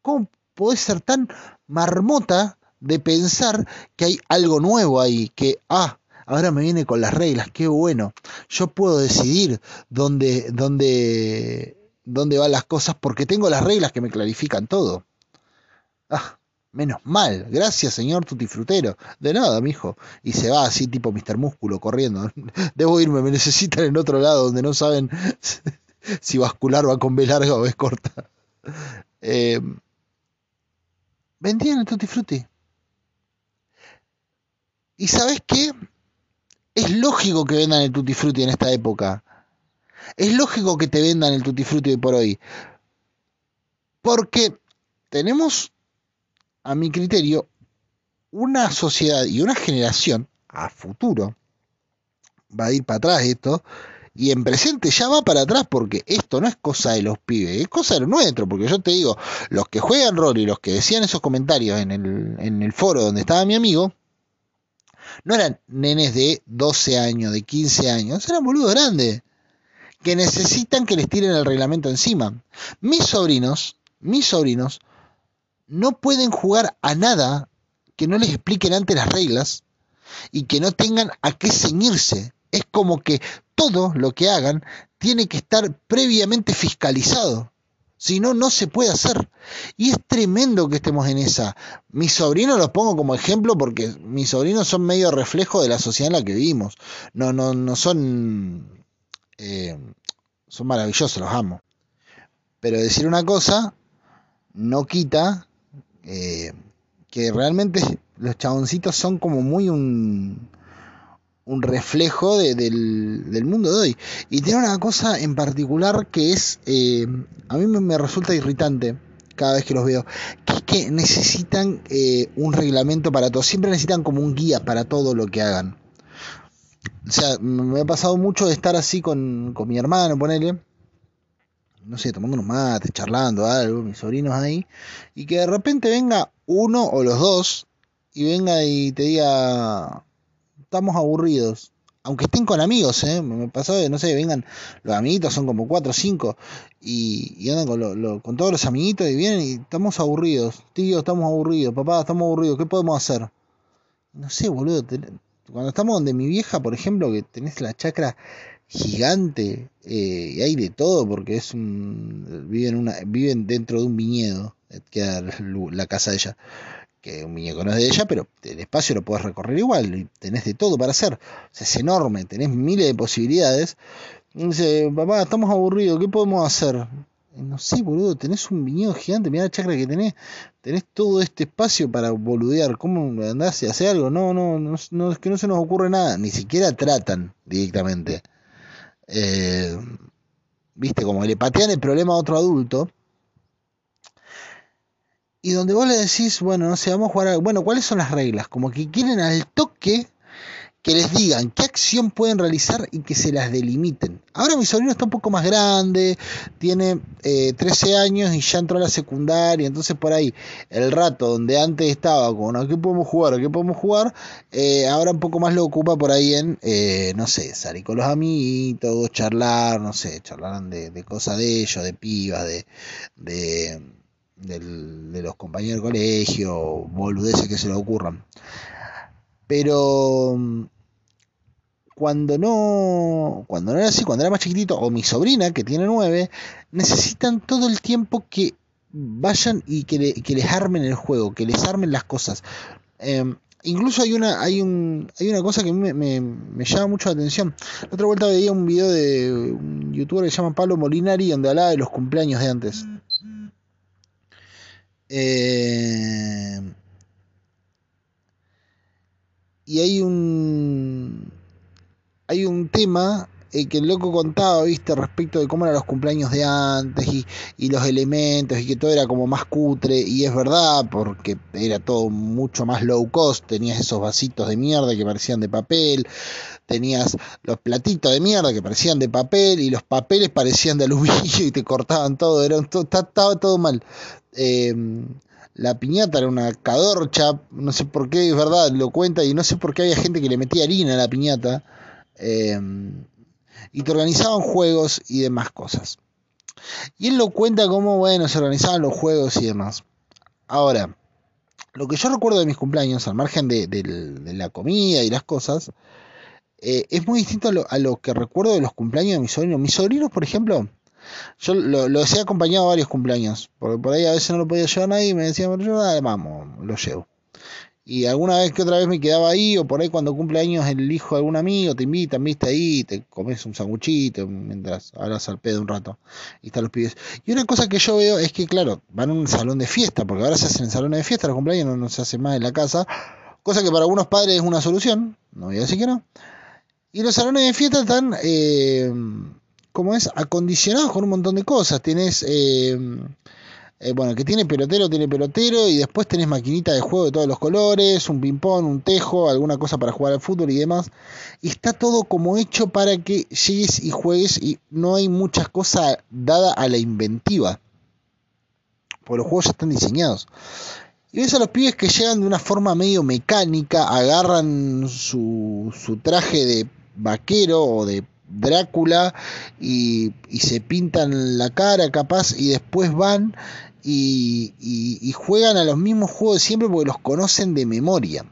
Speaker 1: ¿Cómo podés ser tan marmota de pensar que hay algo nuevo ahí? Que, ah, ahora me viene con las reglas, qué bueno. Yo puedo decidir dónde, dónde dónde van las cosas porque tengo las reglas que me clarifican todo. Ah, menos mal, gracias señor tutifrutero. De nada, mijo. Y se va así tipo Mr. Músculo corriendo. Debo irme, me necesitan en otro lado donde no saben si vascular va con B larga o B corta. Eh, vendían el Tutti Frutti. ¿Y sabes qué? Es lógico que vendan el Tutti Frutti en esta época. Es lógico que te vendan el Tutti Frutti por hoy. Porque tenemos, a mi criterio, una sociedad y una generación a futuro. Va a ir para atrás esto. Y en presente ya va para atrás porque esto no es cosa de los pibes, es cosa de lo nuestro. Porque yo te digo, los que juegan rol y los que decían esos comentarios en el, en el foro donde estaba mi amigo, no eran nenes de 12 años, de 15 años, eran boludos grandes que necesitan que les tiren el reglamento encima. Mis sobrinos, mis sobrinos, no pueden jugar a nada que no les expliquen antes las reglas y que no tengan a qué ceñirse. Es como que todo lo que hagan tiene que estar previamente fiscalizado. Si no, no se puede hacer. Y es tremendo que estemos en esa. Mis sobrinos los pongo como ejemplo porque mis sobrinos son medio reflejo de la sociedad en la que vivimos. No, no, no son eh, son maravillosos, los amo. Pero decir una cosa no quita eh, que realmente los chaboncitos son como muy un, un reflejo del, mundo de hoy. Y tiene una cosa en particular que es, eh, a mí me, resulta irritante cada vez que los veo, que es que necesitan un reglamento para todo, siempre necesitan como un guía para todo lo que hagan. O sea, me ha pasado mucho estar así con, con mi hermano, ponele, no sé, tomando unos mates, charlando, algo, mis sobrinos ahí, y que de repente venga uno o los dos y venga y te diga, estamos aburridos. Aunque estén con amigos, ¿eh? me pasó de, no sé, vengan los amiguitos, son como cuatro o cinco, y, andan con, con todos los amiguitos y vienen y estamos aburridos. Tío, estamos aburridos. Papá, estamos aburridos. ¿Qué podemos hacer? No sé, boludo cuando estamos donde mi vieja, por ejemplo, que tenés la chacra gigante eh, y hay de todo porque es un viven una viven dentro de un viñedo eh, queda la casa de ella que un viñedo no es de ella pero el espacio lo puedes recorrer igual y tenés de todo para hacer. Es enorme tenés miles de posibilidades. Dice papá estamos aburridos qué podemos hacer no sé, boludo, tenés un viñedo gigante, mira la chacra que tenés, tenés todo este espacio para boludear, ¿cómo andás y hacer algo? No, no, no, es que no se nos ocurre nada, ni siquiera tratan directamente. Eh, Viste, como le patean el problema a otro adulto. Y donde vos le decís, bueno, no sé, vamos a jugar, bueno, ¿cuáles son las reglas? Como que quieren al toque que les digan qué acción pueden realizar y que se las delimiten. Ahora mi sobrino está un poco más grande, tiene 13 eh, años y ya entró a la secundaria, entonces por ahí el rato donde antes estaba con ¿a qué podemos jugar? ¿a qué podemos jugar? Eh, ahora un poco más lo ocupa por ahí en, eh, no sé, salir con los amiguitos, charlar, no sé, charlar de, cosas de ellos, de pibas, de, de, de los compañeros de colegio, boludeces que se le ocurran. Pero cuando no, cuando no era así, cuando era más chiquitito, o mi sobrina, que tiene nueve, necesitan todo el tiempo que vayan y que, les armen el juego, que les armen las cosas. Em, incluso hay una, hay, un, hay una cosa que me, me, llama mucho la atención. La otra vuelta veía un video de un youtuber que se llama Pablo Molinari, donde hablaba de los cumpleaños de antes. Eh, y hay un hay un tema eh, que el loco contaba, viste, respecto de cómo eran los cumpleaños de antes y, los elementos y que todo era como más cutre y es verdad porque era todo mucho más low cost, tenías esos vasitos de mierda que parecían de papel, tenías los platitos de mierda que parecían de papel y los papeles parecían de aluminio y te cortaban todo, era estaba todo mal. Em, la piñata era una cadorcha, no sé por qué, es verdad, lo cuenta y no sé por qué había gente que le metía harina a la piñata Em, y te organizaban juegos y demás cosas. Y él lo cuenta como, bueno, se organizaban los juegos y demás. Ahora, lo que yo recuerdo de mis cumpleaños, al margen de, la comida y las cosas, eh, es muy distinto a lo, que recuerdo de los cumpleaños de mis sobrinos. Mis sobrinos, por ejemplo, yo lo, los he acompañado a varios cumpleaños, porque por ahí a veces no lo podía llevar nadie y me decían, yo, vamos, lo llevo y alguna vez que otra vez me quedaba ahí, o por ahí cuando cumple años el hijo de algún amigo, te invitan, viste ahí, te comes un sanguchito mientras hablas al pedo un rato, y están los pibes. Y una cosa que yo veo es que, claro, van a un salón de fiesta, porque ahora se hacen en salones de fiesta, los cumpleaños no, se hace más en la casa, cosa que para algunos padres es una solución, no voy a decir que no. Y los salones de fiesta están, eh, como es, acondicionados con un montón de cosas. Tienes... Eh, eh, bueno, que tiene pelotero, tiene pelotero y después tenés maquinita de juego de todos los colores, un ping-pong, un tejo, alguna cosa para jugar al fútbol y demás. Y está todo como hecho para que llegues y juegues y no hay muchas cosas dada a la inventiva. Porque los juegos ya están diseñados. Y ves a los pibes que llegan de una forma medio mecánica, agarran su, su traje de vaquero o de Drácula y, se pintan la cara capaz y después van y, juegan a los mismos juegos siempre porque los conocen de memoria.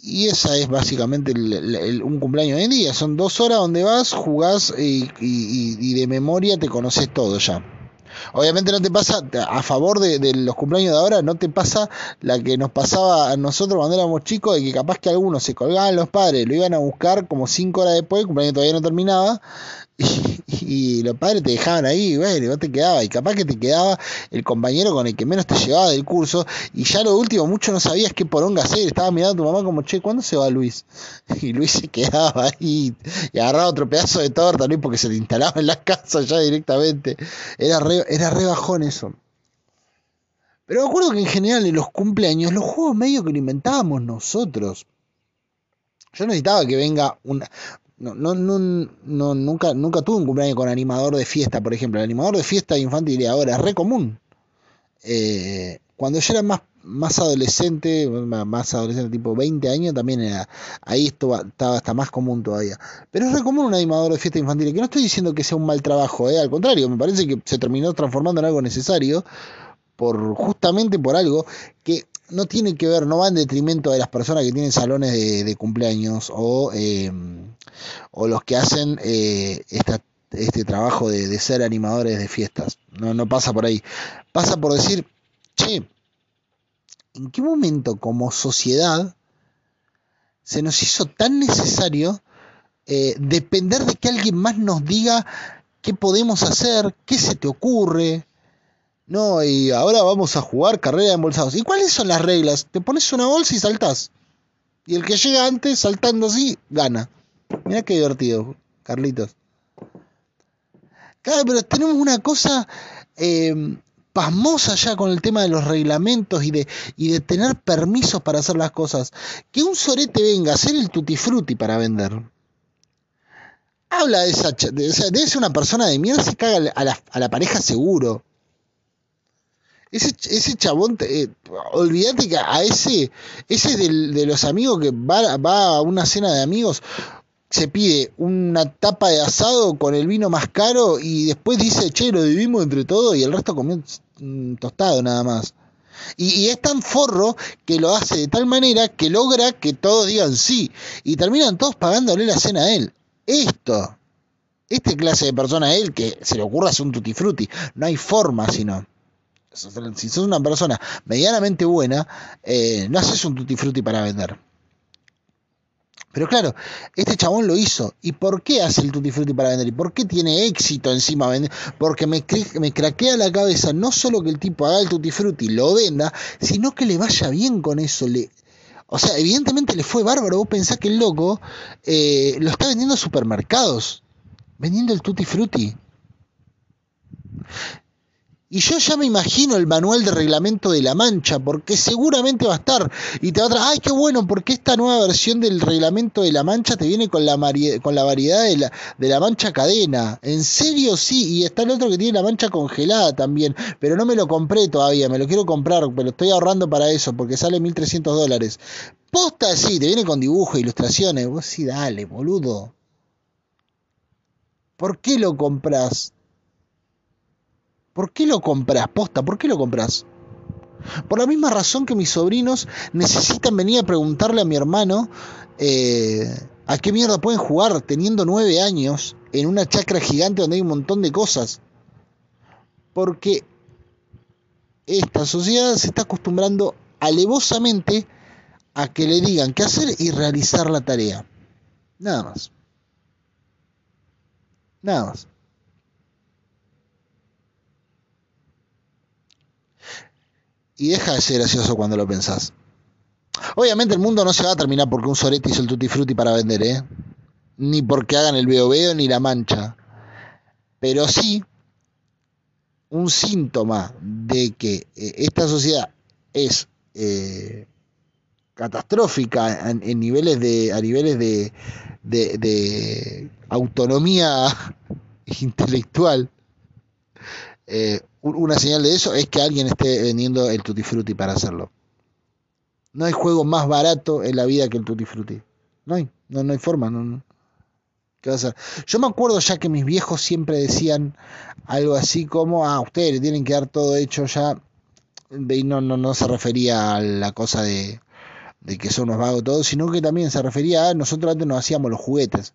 Speaker 1: Y esa es básicamente un cumpleaños de día. Son dos horas donde vas, jugás y de memoria te conoces todo ya. Obviamente no te pasa, a favor de, los cumpleaños de ahora, no te pasa la que nos pasaba a nosotros cuando éramos chicos, de que capaz que algunos se colgaban los padres, lo iban a buscar como cinco horas después, el cumpleaños todavía no terminaba, y, los padres te dejaban ahí, bueno, y vos te quedabas, y capaz que te quedaba el compañero con el que menos te llevaba del curso, y ya lo último, mucho no sabías qué poronga hacer, estaba mirando a tu mamá como, che, ¿cuándo se va Luis? Y Luis se quedaba ahí, y agarraba otro pedazo de torta, ¿no? porque se te instalaba en la casa ya directamente, era re, era re bajón eso. Pero me acuerdo que en general en los cumpleaños, los juegos medio que lo inventábamos nosotros. Yo necesitaba que venga una, no, no, no, nunca, nunca tuve un cumpleaños con animador de fiesta, por ejemplo. El animador de fiesta infantil ahora es re común. Eh, cuando yo era más, más adolescente, más adolescente, tipo 20 años, también era, ahí estaba, estaba hasta más común todavía. Pero es re común un animador de fiesta infantil, que no estoy diciendo que sea un mal trabajo, eh, al contrario, me parece que se terminó transformando en algo necesario, por justamente por algo que no tiene que ver, no va en detrimento de las personas que tienen salones de, cumpleaños o, eh, o los que hacen eh, este trabajo de, ser animadores de fiestas. No, no pasa por ahí. Pasa por decir, che, ¿en qué momento como sociedad se nos hizo tan necesario eh, depender de que alguien más nos diga qué podemos hacer, qué se te ocurre, no, y ahora vamos a jugar carrera de embolsados. ¿Y cuáles son las reglas? Te pones una bolsa y saltás. Y el que llega antes, saltando así, gana. Mira qué divertido, Carlitos. Claro, pero tenemos una cosa eh, pasmosa ya con el tema de los reglamentos y de, y de tener permisos para hacer las cosas. Que un sorete venga a hacer el tutti frutti para vender. habla de esa, de, o sea, debe ser una persona de mierda, se caga a la, a la pareja seguro. Ese, ese chabón, eh, olvídate que a ese, ese de los amigos que va, va a una cena de amigos, se pide una tapa de asado con el vino más caro y después dice, che, lo dividimos entre todos y el resto comió tostado nada más. Y, y, es tan forro que lo hace de tal manera que logra que todos digan sí. Y terminan todos pagándole la cena a él. Esto. Este clase de persona a él que se le ocurra hacer un tutti frutti. No hay forma sino. Si sos una persona medianamente buena, eh, no haces un tutti frutti para vender. Pero claro, este chabón lo hizo. ¿Y por qué hace el tutti frutti para vender? ¿Y por qué tiene éxito encima vender? Porque me, me craquea la cabeza no solo que el tipo haga el tutti frutti y lo venda, sino que le vaya bien con eso. Le, o sea, evidentemente le fue bárbaro. Vos pensás que el loco eh, lo está vendiendo a supermercados. Vendiendo el tutti frutti. Y yo ya me imagino el manual de reglamento de la mancha, porque seguramente va a estar. Y te va a traer, ay, qué bueno, porque esta nueva versión del reglamento de la mancha te viene con la, con la variedad de la, mancha cadena. En serio, sí. Y está el otro que tiene la mancha congelada también. Pero no me lo compré todavía, me lo quiero comprar, pero estoy ahorrando para eso, porque sale 1300 dólares. Posta, sí, te viene con dibujo, ilustraciones. Vos sí, dale, boludo. ¿Por qué lo compras? ¿Por qué lo compras? Posta, ¿por qué lo compras? Por la misma razón que mis sobrinos necesitan venir a preguntarle a mi hermano eh, a qué mierda pueden jugar teniendo nueve años en una chacra gigante donde hay un montón de cosas. Porque esta sociedad se está acostumbrando alevosamente a que le digan qué hacer y realizar la tarea. Nada más. Nada más. Y deja de ser gracioso cuando lo pensás. Obviamente el mundo no se va a terminar porque un Soretti hizo el Tutti Frutti para vender, ¿eh? Ni porque hagan el veo veo ni la mancha. Pero sí un síntoma de que eh, esta sociedad es eh, catastrófica en, niveles de a niveles de, de, de autonomía intelectual eh, una señal de eso es que alguien esté vendiendo el Tutti Frutti para hacerlo. No hay juego más barato en la vida que el Tutti Frutti. No hay, no, no hay forma. No, no. ¿Qué a? Yo me acuerdo ya que mis viejos siempre decían algo así como, ah, ustedes le tienen que dar todo hecho ya. Y no, no, no se refería a la cosa de, de que son unos vagos todos, sino que también se refería a nosotros antes nos hacíamos los juguetes.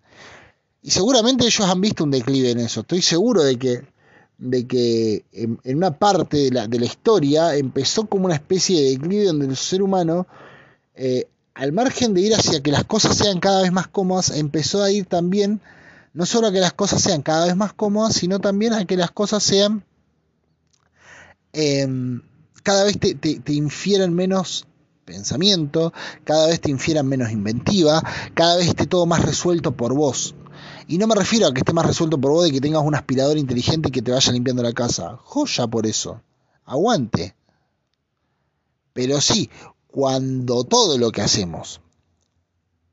Speaker 1: Y seguramente ellos han visto un declive en eso. Estoy seguro de que de que en, una parte de la, de la, historia empezó como una especie de declive donde el ser humano, eh, al margen de ir hacia que las cosas sean cada vez más cómodas, empezó a ir también, no solo a que las cosas sean cada vez más cómodas, sino también a que las cosas sean, eh, cada vez te infieran menos pensamiento, cada vez te infieran menos inventiva, cada vez esté todo más resuelto por vos. Y no me refiero a que esté más resuelto por vos de que tengas un aspirador inteligente que te vaya limpiando la casa. Joya por eso. Aguante. Pero sí, cuando todo lo que hacemos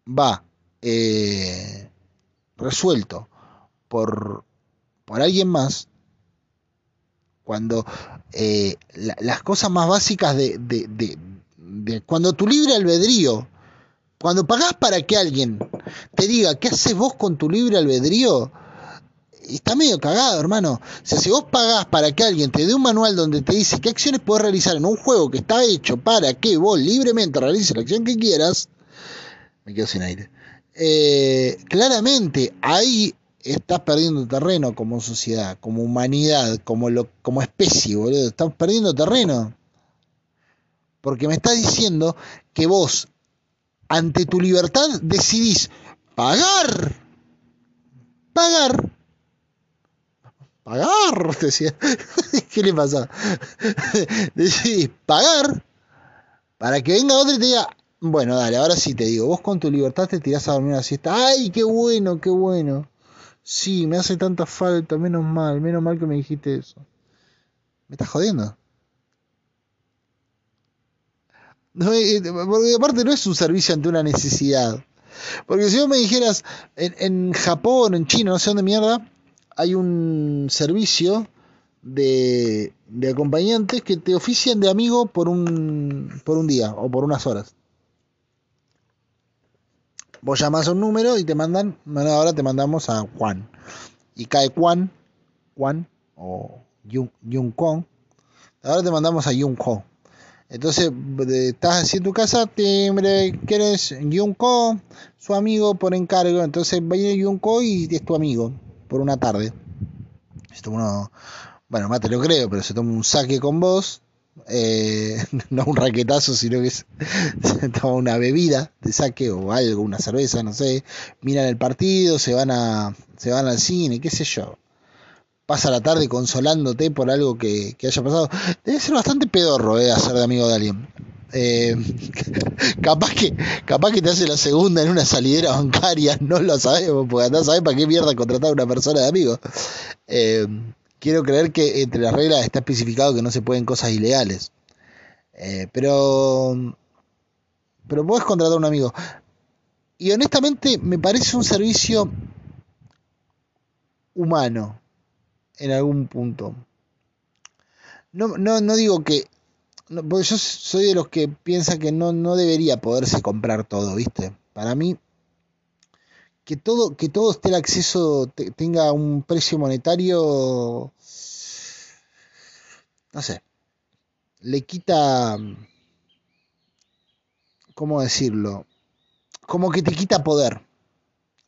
Speaker 1: va eh, resuelto por, por alguien más, cuando eh, la, las cosas más básicas de, de, de, de, cuando tu libre albedrío, cuando pagás para que alguien te diga qué haces vos con tu libre albedrío, está medio cagado, hermano. O sea, si vos pagás para que alguien te dé un manual donde te dice qué acciones puedes realizar en un juego que está hecho para que vos libremente realices la acción que quieras, me quedo sin aire. Eh, claramente ahí estás perdiendo terreno como sociedad, como humanidad, como, lo, como especie, boludo. Estás perdiendo terreno. Porque me estás diciendo que vos, ante tu libertad, decidís pagar. Pagar. Pagar, decía. ¿Qué le pasa? Decidís pagar para que venga otro y te diga, bueno, dale, ahora sí te digo, vos con tu libertad te tirás a dormir una siesta. ¡Ay, qué bueno, qué bueno! Sí, me hace tanta falta, menos mal, menos mal que me dijiste eso. ¿Me estás jodiendo? No, porque aparte no es un servicio ante una necesidad. Porque si vos me dijeras, en, en Japón, en China, no sé dónde mierda, hay un servicio de, de acompañantes que te ofician de amigo por un, por un día o por unas horas. Vos llamás a un número y te mandan, bueno, ahora te mandamos a Juan. Y cae Juan, Juan o Yun Kong. Ahora te mandamos a Yun Kong. Entonces, estás así en tu casa, timbre, ¿quieres Yunko? Su amigo por encargo. Entonces, viene Yunko y es tu amigo por una tarde. Toma uno, bueno, más te lo creo, pero se toma un saque con vos. Eh, no un raquetazo, sino que se, se toma una bebida de saque o algo, una cerveza, no sé. Miran el partido, se van a, se van al cine, qué sé yo pasa la tarde consolándote por algo que, que haya pasado. Debe ser bastante pedorro, eh, hacer de amigo de alguien. Eh, capaz que capaz que te hace la segunda en una salidera bancaria, no lo sabemos, porque no sabes para qué mierda contratar a una persona de amigo. Eh, quiero creer que entre las reglas está especificado que no se pueden cosas ilegales. Eh, pero pero puedes contratar a un amigo. Y honestamente me parece un servicio humano en algún punto. No, no, no digo que. No, porque yo soy de los que piensa que no, no debería poderse comprar todo, ¿viste? Para mí, que todo, que todo esté el acceso, te, tenga un precio monetario. No sé. Le quita. ¿Cómo decirlo? Como que te quita poder.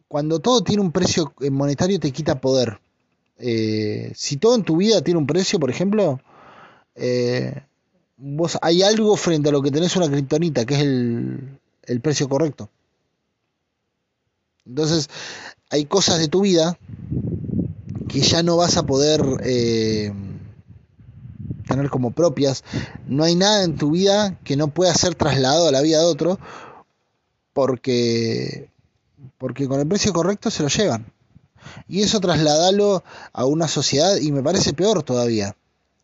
Speaker 1: Cuando todo tiene un precio monetario, te quita poder eh, si todo en tu vida tiene un precio, por ejemplo, eh, vos hay algo frente a lo que tenés una criptonita, que es el, precio correcto. Entonces, hay cosas de tu vida que ya no vas a poder eh, tener como propias. No hay nada en tu vida que no pueda ser trasladado a la vida de otro porque, porque con el precio correcto se lo llevan y eso trasladalo a una sociedad y me parece peor todavía.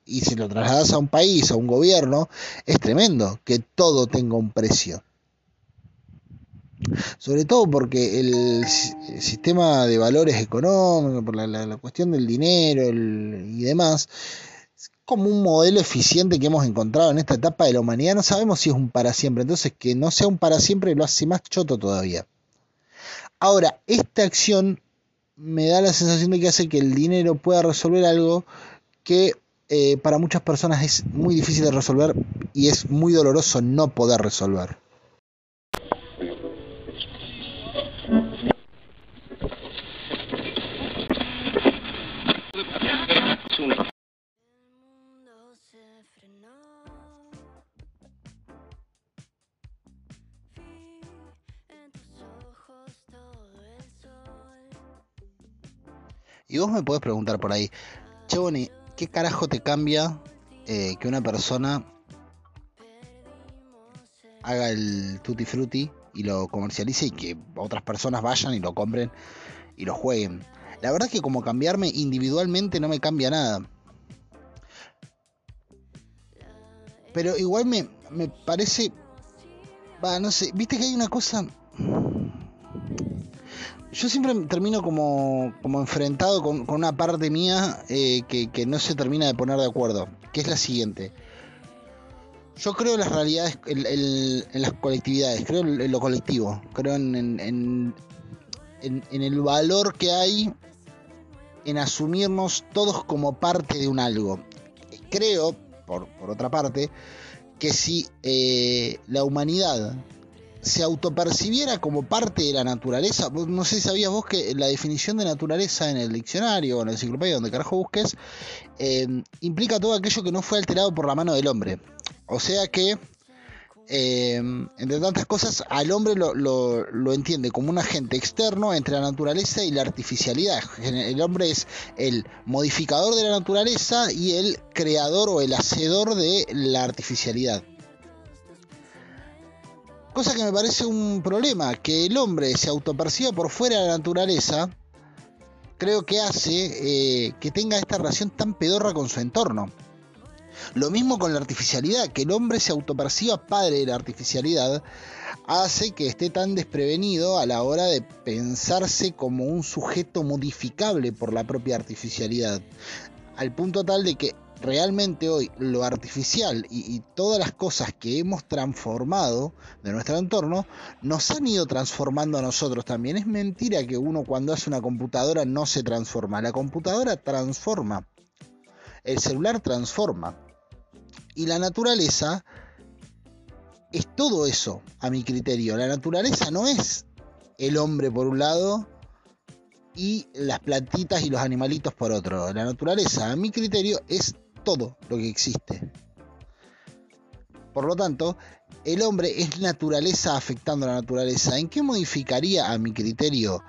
Speaker 1: Y si lo trasladas a un país, a un gobierno, es tremendo que todo tenga un precio. Sobre todo porque el, sistema de valores económicos, por la, la, la cuestión del dinero el, y demás, es como un modelo eficiente que hemos encontrado en esta etapa de la humanidad. No sabemos si es un para siempre. Entonces, que no sea un para siempre lo hace más choto todavía. Ahora, esta acción me da la sensación de que hace que el dinero pueda resolver algo que eh, para muchas personas es muy difícil de resolver y es muy doloroso no poder resolver. Y vos me podés preguntar por ahí, che, ¿qué carajo te cambia eh, que una persona haga el Tutti Frutti y lo comercialice y que otras personas vayan y lo compren y lo jueguen? La verdad es que como cambiarme individualmente no me cambia nada. Pero igual me, me parece... Va, no sé, viste que hay una cosa yo siempre termino como, como enfrentado con, con, una parte mía eh, que, que, no se termina de poner de acuerdo, que es la siguiente. Yo creo en las realidades, en, en, las colectividades, creo en lo colectivo, creo en, en, el valor que hay en asumirnos todos como parte de un algo. Creo, por, por otra parte, que si eh, la humanidad se autopercibiera como parte de la naturaleza, no sé si sabías vos que la definición de naturaleza en el diccionario o en la enciclopedia, donde carajo busques, eh, implica todo aquello que no fue alterado por la mano del hombre. O sea que, eh, entre tantas cosas, al hombre lo, lo, lo, entiende como un agente externo entre la naturaleza y la artificialidad. El hombre es el modificador de la naturaleza y el creador o el hacedor de la artificialidad. Cosa que me parece un problema, que el hombre se autoperciba por fuera de la naturaleza, creo que hace eh, que tenga esta relación tan pedorra con su entorno. Lo mismo con la artificialidad, que el hombre se autoperciba padre de la artificialidad, hace que esté tan desprevenido a la hora de pensarse como un sujeto modificable por la propia artificialidad. Al punto tal de que realmente hoy lo artificial y, todas las cosas que hemos transformado de nuestro entorno nos han ido transformando a nosotros también. Es mentira que uno cuando hace una computadora no se transforma. La computadora transforma. El celular transforma. Y la naturaleza es todo eso, a mi criterio. La naturaleza no es el hombre por un lado y las plantitas y los animalitos por otro. La naturaleza, a mi criterio, es todo lo que existe. Por lo tanto, el hombre es naturaleza afectando a la naturaleza. ¿En qué modificaría, a mi criterio,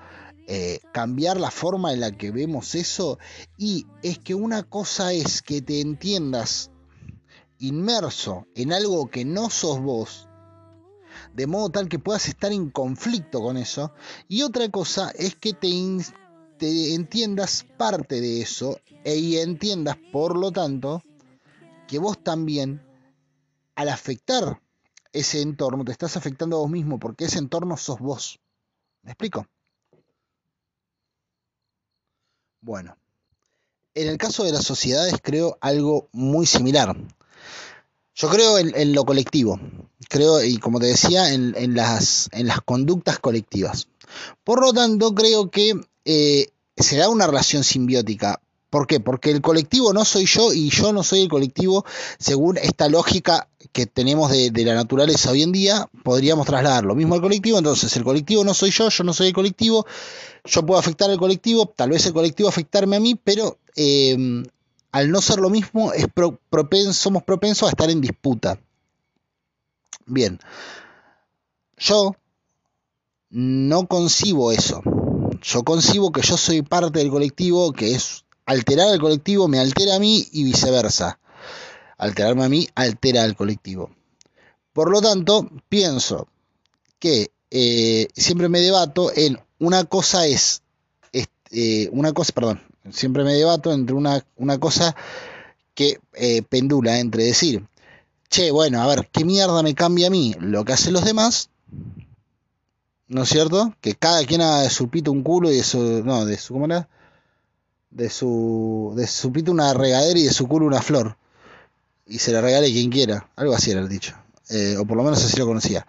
Speaker 1: eh, cambiar la forma en la que vemos eso? Y es que una cosa es que te entiendas inmerso en algo que no sos vos, de modo tal que puedas estar en conflicto con eso. Y otra cosa es que te, te entiendas parte de eso e entiendas, por lo tanto, que vos también, al afectar ese entorno, te estás afectando a vos mismo, porque ese entorno sos vos. ¿Me explico? Bueno, en el caso de las sociedades creo algo muy similar. Yo creo en, lo colectivo, creo, y como te decía, en, las, en las conductas colectivas. Por lo tanto, creo que eh, se da una relación simbiótica. ¿Por qué? Porque el colectivo no soy yo y yo no soy el colectivo. Según esta lógica que tenemos de, la naturaleza hoy en día, podríamos trasladar lo mismo al colectivo, entonces el colectivo no soy yo, yo no soy el colectivo, yo puedo afectar al colectivo, tal vez el colectivo afectarme a mí, pero eh, al no ser lo mismo es somos propensos a estar en disputa. Bien, yo no concibo eso. Yo concibo que yo soy parte del colectivo, que es alterar al colectivo, me altera a mí y viceversa. Alterarme a mí altera al colectivo. Por lo tanto, pienso que eh, siempre me debato en una cosa es, eh, una cosa, perdón, siempre me debato entre una, una cosa que eh, pendula entre decir, che, bueno, a ver, ¿qué mierda me cambia a mí lo que hacen los demás? ¿no es cierto? Que cada quien haga de su pito un culo y de su, no, de su, ¿cómo era? De su, de su pito una regadera y de su culo una flor. Y se la regale quien quiera. Algo así era el dicho. Eh, o por lo menos así lo conocía.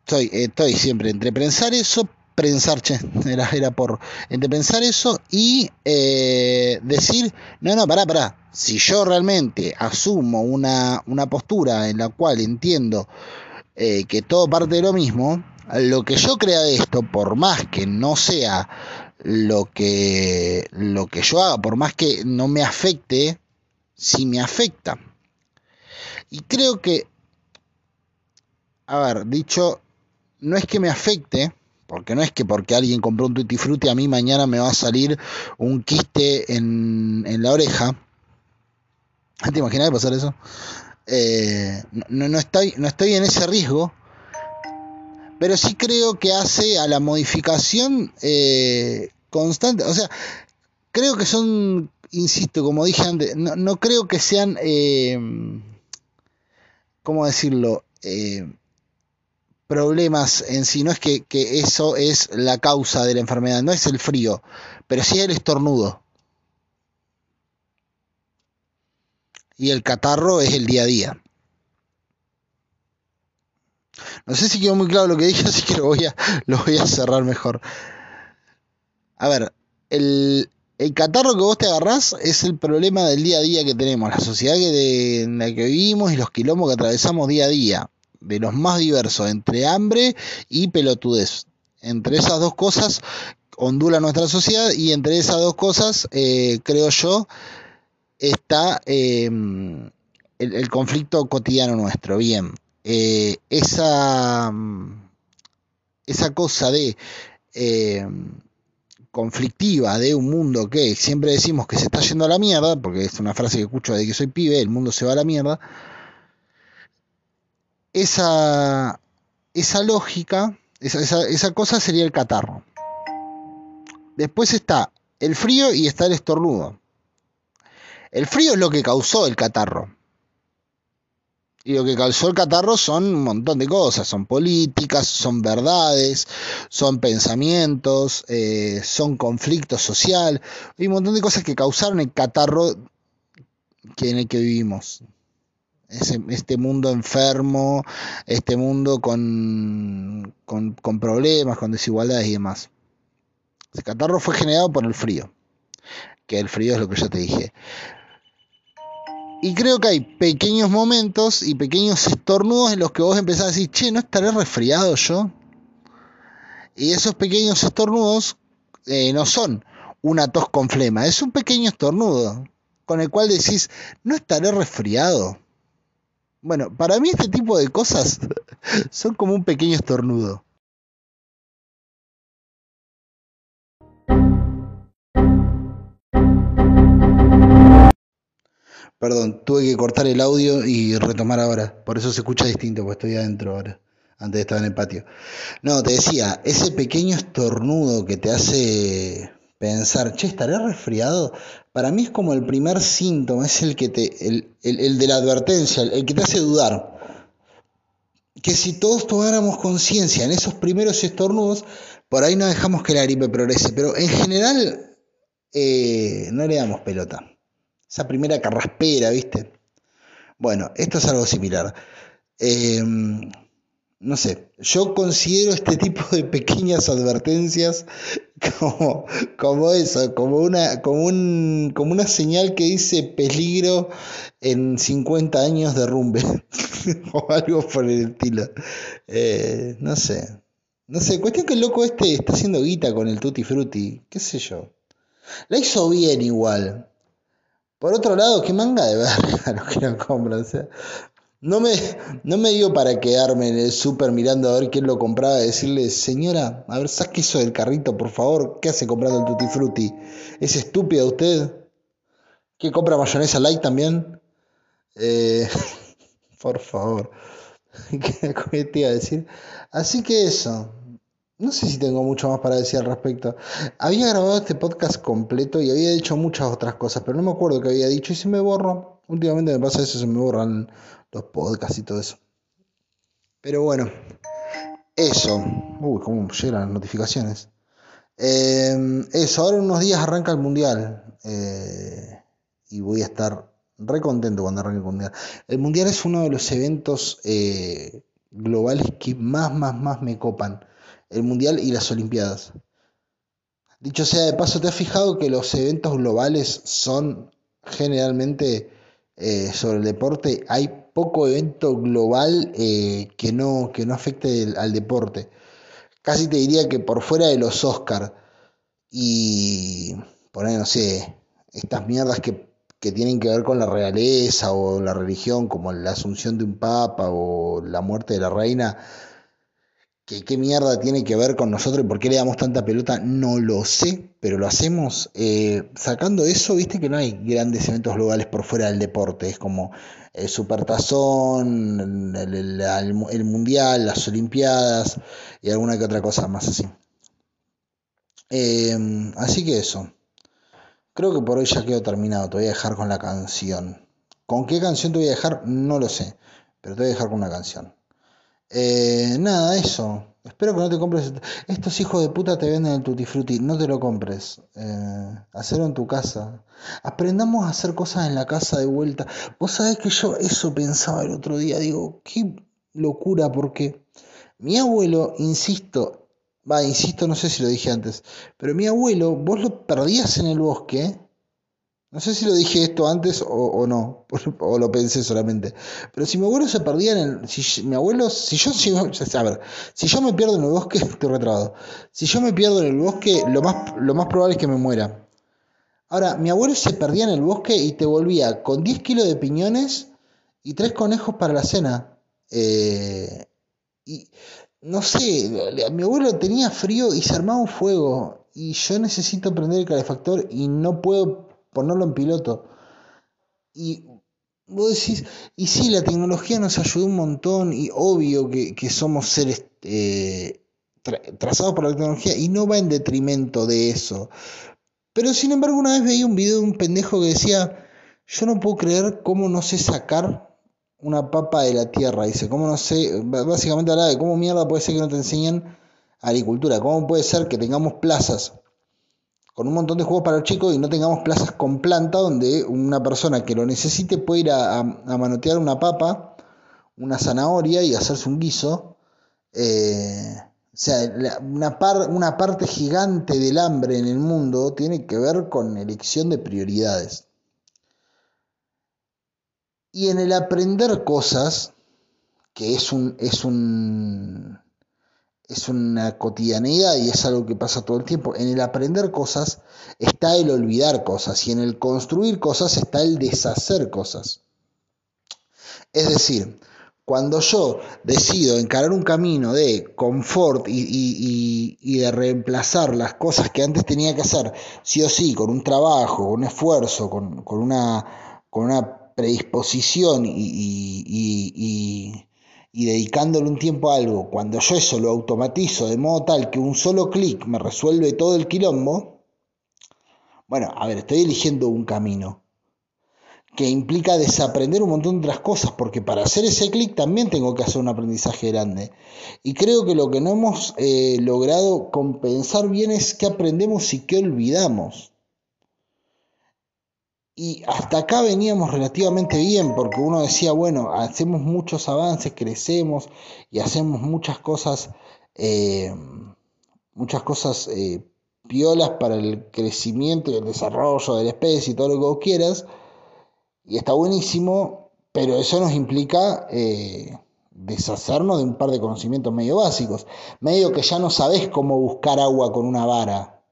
Speaker 1: estoy, estoy siempre entre pensar eso, pensar, che, era, era por, entre pensar eso y eh, decir, no, no, pará, pará. Si yo realmente asumo una, una postura en la cual entiendo eh, que todo parte de lo mismo, lo que yo crea de esto, por más que no sea lo que, lo que yo haga, por más que no me afecte, sí me afecta. Y creo que, a ver, dicho, no es que me afecte, porque no es que porque alguien compró un tutti frutti a mí mañana me va a salir un quiste en, en la oreja. ¿Te imaginas pasar eso? Eh, no, no, estoy, no estoy en ese riesgo, pero sí creo que hace a la modificación eh, constante. O sea, creo que son, insisto, como dije antes, no, no creo que sean, eh, ¿cómo decirlo? Eh, problemas en sí, no es que, que, eso es la causa de la enfermedad, no es el frío, pero sí el estornudo. y el catarro es el día a día. No sé si quedó muy claro lo que dije, así que lo voy a, lo voy a cerrar mejor. A ver, el, el catarro que vos te agarrás es el problema del día a día que tenemos, la sociedad que en la que vivimos y los quilombos que atravesamos día a día, de los más diversos, entre hambre y pelotudez. Entre esas dos cosas ondula nuestra sociedad y entre esas dos cosas, eh, creo yo, está em, el, conflicto cotidiano nuestro. Bien, eh, esa, esa cosa de conflictiva de un mundo que siempre decimos que se está yendo a la mierda, porque es una frase que escucho de que soy pibe, el mundo se va a la mierda, esa, esa lógica, esa, esa, esa cosa sería el catarro. Después está el frío y está el estornudo. El frío es lo que causó el catarro. Y lo que causó el catarro son un montón de cosas, son políticas, son verdades, son pensamientos, eh, son conflictos social, hay un montón de cosas que causaron el catarro en el que vivimos. este mundo enfermo, este mundo con, con, con problemas, con desigualdades y demás. El catarro fue generado por el frío, que el frío es lo que yo te dije. Y creo que hay pequeños momentos y pequeños estornudos en los que vos empezás a decir, che, ¿no estaré resfriado yo? Y esos pequeños estornudos eh, no son una tos con flema, es un pequeño estornudo con el cual decís, ¿no estaré resfriado? Bueno, para mí este tipo de cosas son como un pequeño estornudo. Perdón, tuve que cortar el audio y retomar ahora. Por eso se escucha distinto, porque estoy adentro ahora. Antes estaba en el patio. No, te decía, ese pequeño estornudo que te hace pensar, che, ¿estaré resfriado? Para mí es como el primer síntoma, es el que te, el, el de la advertencia, el que te hace dudar. Que si todos tomáramos conciencia en esos primeros estornudos, por ahí no dejamos que la gripe progrese. Pero en general, eh, no le damos pelota. Esa primera carraspera, ¿viste? Bueno, esto es algo similar. Em, no sé, yo considero este tipo de pequeñas advertencias como, como eso, como una, como, un, como una señal que dice peligro en 50 años de rumbe o algo por el estilo. Eh, no sé, no sé, cuestión que el loco este está haciendo guita con el Tutti Frutti, qué sé yo. La hizo bien igual. Por otro lado, qué manga de verga los que lo compran. O sea, no me, no me dio para quedarme en el súper mirando a ver quién lo compraba y decirle, señora, a ver, saque eso del carrito, por favor. ¿Qué hace comprando el Tutti Frutti? ¿Es estúpida usted? ¿Qué compra mayonesa light también? Eh, por favor. ¿Qué te iba a decir? Así que eso. No sé si tengo mucho más para decir al respecto. Había grabado este podcast completo y había dicho muchas otras cosas, pero no me acuerdo qué había dicho y se me borró. Últimamente me pasa eso, se me borran los podcasts y todo eso. Pero bueno, eso. Uy, cómo llegan las notificaciones. Eh, eso, ahora unos días arranca el mundial. Eh, y voy a estar re contento cuando arranque el mundial. El mundial es uno de los eventos eh, globales que más, más, más me copan el Mundial y las Olimpiadas. Dicho sea de paso, ¿te has fijado que los eventos globales son generalmente eh, sobre el deporte? Hay poco evento global eh, que, no, que no afecte al deporte. Casi te diría que por fuera de los Oscars y poner, no sé, estas mierdas que, que tienen que ver con la realeza o la religión, como la asunción de un papa o la muerte de la reina, que qué mierda tiene que ver con nosotros y por qué le damos tanta pelota, no lo sé, pero lo hacemos. Eh, sacando eso, viste que no hay grandes eventos globales por fuera del deporte, es como el Supertazón, el, el, Mundial, las Olimpiadas y alguna que otra cosa más así. Eh, así que eso. Creo que por hoy ya quedo terminado. Te voy a dejar con la canción. ¿Con qué canción te voy a dejar? No lo sé. Pero te voy a dejar con una canción. Eh, nada, eso. Espero que no te compres. Estos hijos de puta te venden el Tutti Frutti. No te lo compres. Eh, hacerlo en tu casa. Aprendamos a hacer cosas en la casa de vuelta. Vos sabés que yo eso pensaba el otro día. Digo, qué locura, porque mi abuelo, insisto, va, insisto, no sé si lo dije antes, pero mi abuelo, vos lo perdías en el bosque no sé si lo dije esto antes o, no, o lo pensé solamente. Pero si mi abuelo se perdía en el. Si mi abuelo. Si yo. Si, a ver, si yo me pierdo en el bosque, estoy retrabado. Si yo me pierdo en el bosque, lo más, lo más probable es que me muera. Ahora, mi abuelo se perdía en el bosque y te volvía con 10 kilos de piñones y 3 conejos para la cena. Eh, y no sé, mi abuelo tenía frío y se armaba un fuego. Y yo necesito prender el calefactor y no puedo ponerlo en piloto. Y vos decís, y sí, la tecnología nos ayudó un montón y obvio que, somos seres eh, trazados por la tecnología y no va en detrimento de eso. Pero sin embargo una vez veía un video de un pendejo que decía, Yo no puedo creer cómo no sé sacar una papa de la tierra. Dice, cómo no sé, básicamente habla de cómo mierda puede ser que no te enseñen agricultura. ¿Cómo puede ser que tengamos plazas con un montón de juegos para los chicos y no tengamos plazas con planta donde una persona que lo necesite puede ir a, manotear una papa, una zanahoria y hacerse un guiso? Eh, o sea, una, parte gigante del hambre en el mundo tiene que ver con elección de prioridades. Y en el aprender cosas, que es un es una cotidianidad y es algo que pasa todo el tiempo. En el aprender cosas está el olvidar cosas y en el construir cosas está el deshacer cosas. Es decir, cuando yo decido encarar un camino de confort y, de reemplazar las cosas que antes tenía que hacer, sí o sí, con un trabajo, con un esfuerzo, con, una, con una predisposición y, dedicándole un tiempo a algo, cuando yo eso lo automatizo de modo tal que un solo clic me resuelve todo el quilombo, bueno, a ver, estoy eligiendo un camino que implica desaprender un montón de otras cosas, porque para hacer ese clic también tengo que hacer un aprendizaje grande. Y creo que lo que no hemos eh, logrado compensar bien es qué aprendemos y qué olvidamos. Y hasta acá veníamos relativamente bien, porque uno decía, bueno, hacemos muchos avances, crecemos y hacemos muchas cosas, eh, muchas cosas eh, piolas para el crecimiento y el desarrollo de la especie y todo lo que vos quieras. Y está buenísimo, pero eso nos implica eh, deshacernos de un par de conocimientos medio básicos, medio que ya no sabes cómo buscar agua con una vara.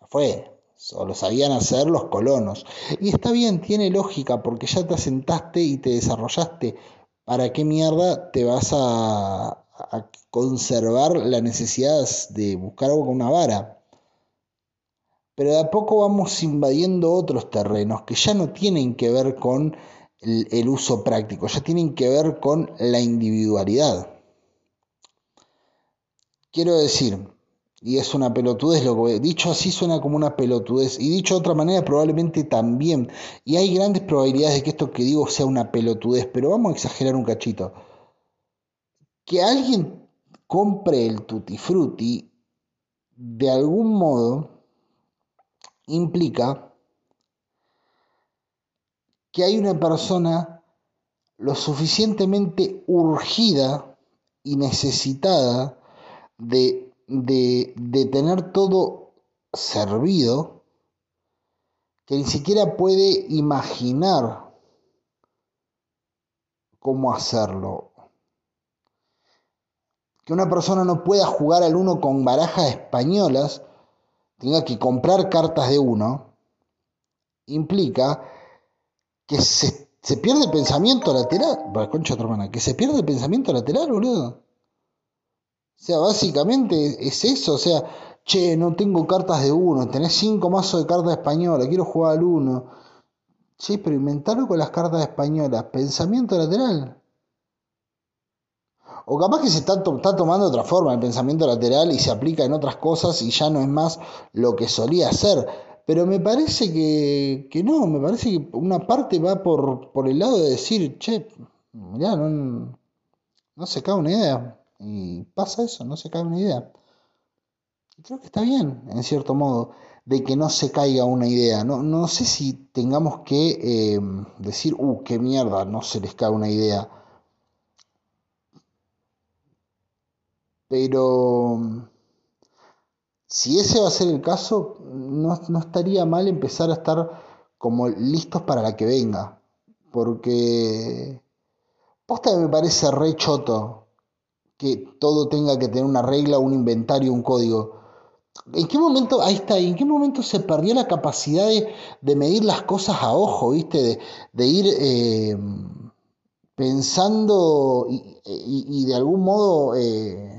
Speaker 1: Ya fue, solo sabían hacer los colonos. Y está bien, tiene lógica, porque ya te asentaste y te desarrollaste. ¿Para qué mierda te vas a, conservar la necesidad de buscar agua con una vara? pero de a poco vamos invadiendo otros terrenos que ya no tienen que ver con el, uso práctico, ya tienen que ver con la individualidad. Quiero decir, y es una pelotudez lo que dicho así suena como una pelotudez. Y dicho de otra manera probablemente también. Y hay grandes probabilidades de que esto que digo sea una pelotudez pero vamos a exagerar un cachito. Que alguien compre el tutti frutti de algún modo implica que hay una persona lo suficientemente urgida y necesitada de, tener todo servido que ni siquiera puede imaginar cómo hacerlo. Que una persona no pueda jugar al uno con barajas españolas tenga que comprar cartas de uno, implica que se, pierde el pensamiento lateral. concha hermana, que se pierde el pensamiento lateral, boludo. O sea, básicamente es eso, o sea, che, no tengo cartas de uno, tenés cinco mazos de cartas españolas, quiero jugar al uno. Che, pero inventarlo con las cartas españolas, pensamiento lateral. O capaz que se está, tomando otra forma el pensamiento lateral y se aplica en otras cosas y ya no es más lo que solía ser. Pero me parece que, no, me parece que una parte va por, por el lado de decir, che, mirá, no, no se cae una idea. Y pasa eso, no se cae una idea. Y creo que está bien, en cierto modo, de que no se caiga una idea. No, no sé si tengamos que eh, decir, uh, qué mierda, no se les cae una idea Pero si ese va a ser el caso, no, estaría mal empezar a estar como listos para la que venga. Porque posta me parece re choto que todo tenga que tener una regla, un inventario, un código. ¿En qué momento, ahí está, en qué momento se perdió la capacidad de, medir las cosas a ojo, viste? De, ir eh, pensando y, de algún modo eh,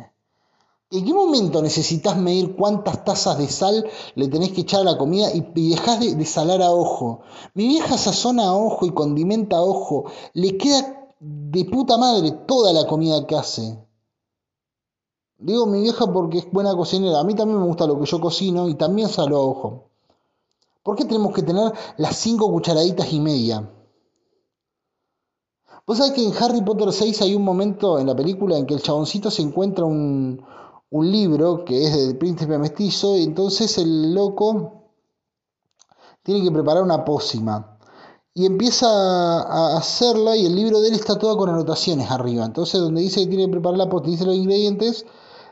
Speaker 1: ¿En qué momento necesitas medir cuántas tazas de sal le tenés que echar a la comida y, dejás de, salar a ojo? Mi vieja sazona a ojo y condimenta a ojo. Le queda de puta madre toda la comida que hace. Digo mi vieja porque es buena cocinera. A mí también me gusta lo que yo cocino y también salo ojo. ¿Por qué tenemos que tener las cinco cucharaditas y media? Vos sabés que en Harry Potter 6 hay un momento en la película en que el chaboncito se encuentra un, un libro que es del príncipe mestizo y entonces el loco tiene que preparar una pócima y empieza a hacerla y el libro de él está todo con anotaciones arriba. Entonces donde dice que tiene que preparar la pócima, dice los ingredientes,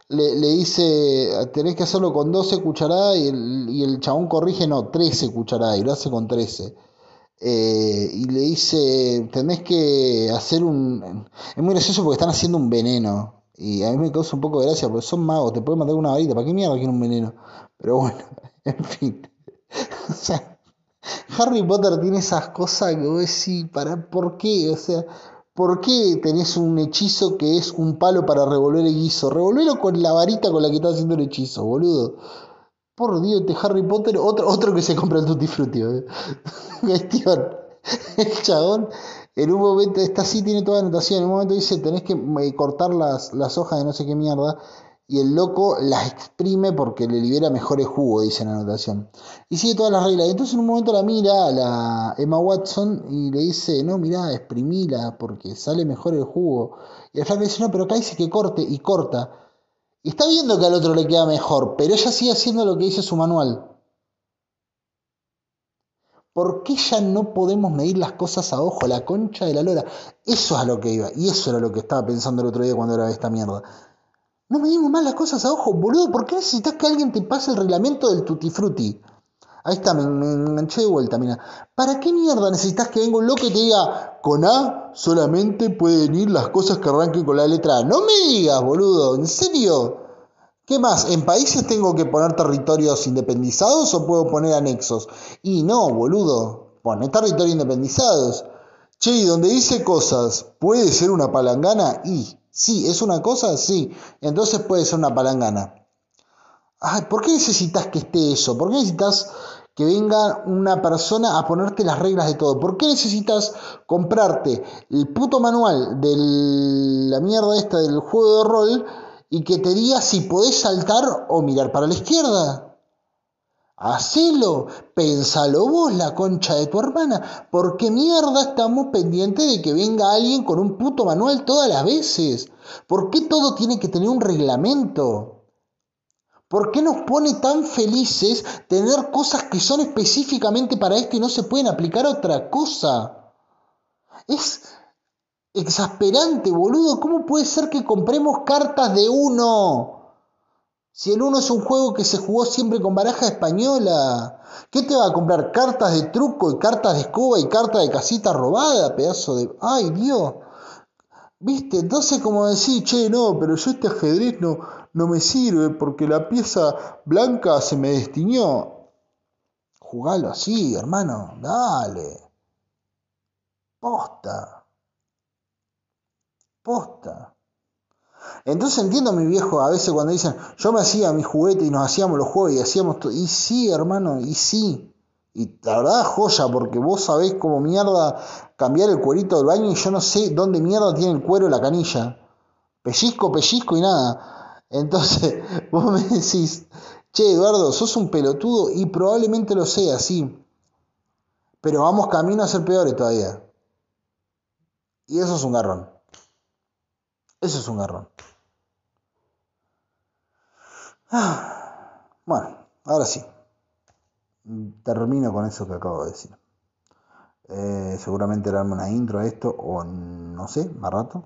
Speaker 1: le, dice, tenés que hacerlo con 12 cucharadas y el, y el chabón corrige, no, 13 cucharadas y lo hace con 13. Eh, y le dice, tenés que hacer un... Es muy gracioso porque están haciendo un veneno. Y a mí me causa un poco de gracia porque son magos, te pueden mandar una varita. ¿Para qué mierda quieren un veneno? Pero bueno, en fin. o sea, Harry Potter tiene esas cosas que vos decís, ¿para por qué? O sea, ¿por qué tenés un hechizo que es un palo para revolver el guiso? Revolverlo con la varita con la que estás haciendo el hechizo, boludo. Por Dios, este Harry Potter, otro, otro que se compra el Tutti Frutti. Cuestión. El chabón en un momento, esta sí tiene toda la anotación, en un momento dice, tenés que eh, cortar las, las hojas de no sé qué mierda y el loco las exprime porque le libera mejores jugo, dice en la anotación. Y sigue todas las reglas. Entonces en un momento la mira a la Emma Watson y le dice, no, mira, exprimila porque sale mejor el jugo. Y el flaco dice, no, pero acá dice que corte y corta. Y está viendo que al otro le queda mejor, pero ella sigue haciendo lo que dice su manual. ¿Por qué ya no podemos medir las cosas a ojo? La concha de la lora. Eso es a lo que iba. Y eso era lo que estaba pensando el otro día cuando era esta mierda. No medimos más las cosas a ojo, boludo. ¿Por qué necesitas que alguien te pase el reglamento del tutti frutti? Ahí está, me, enganché de vuelta, mira. ¿Para qué mierda necesitas que venga un loco y te diga, con A solamente pueden ir las cosas que arranquen con la letra A? No me digas, boludo, ¿en serio? ¿Qué más? ¿En países tengo que poner territorios independizados o puedo poner anexos? Y no, boludo, pone territorios independizados. Che, y donde dice cosas, ¿puede ser una palangana? Y Sí, es una cosa, sí. Entonces puede ser una palangana. Ay, ¿Por qué necesitas que esté eso? ¿Por qué necesitas que venga una persona a ponerte las reglas de todo? ¿Por qué necesitas comprarte el puto manual de la mierda esta del juego de rol y que te diga si podés saltar o mirar para la izquierda? Hacelo, pensalo vos, la concha de tu hermana. ¿Por qué mierda estamos pendientes de que venga alguien con un puto manual todas las veces? ¿Por qué todo tiene que tener un reglamento? ¿Por qué nos pone tan felices tener cosas que son específicamente para esto y no se pueden aplicar a otra cosa? Es exasperante, boludo. ¿Cómo puede ser que compremos cartas de uno? Si el uno es un juego que se jugó siempre con baraja española, ¿qué te va a comprar? Cartas de truco y cartas de escoba y cartas de casita robada, pedazo de... ¡Ay, Dios! ¿Viste? Entonces como decir, che, no, pero yo este ajedrez no, no me sirve porque la pieza blanca se me destiñó. Jugalo así, hermano, dale. Posta. Posta. Entonces entiendo a mi viejo a veces cuando dicen, yo me hacía mi juguete y nos hacíamos los juegos y hacíamos todo. Y sí, hermano, y sí. Y la verdad, joya, porque vos sabés cómo mierda cambiar el cuerito del baño y yo no sé dónde mierda tiene el cuero la canilla. Pellizco, pellizco y nada. Entonces, vos me decís, che, Eduardo, sos un pelotudo y probablemente lo sea, sí. Pero vamos camino a ser peores todavía. Y eso es un garrón. Eso es un garrón. Ah, bueno, ahora sí. Termino con eso que acabo de decir. Eh, seguramente darme una intro a esto, o no sé, más rato.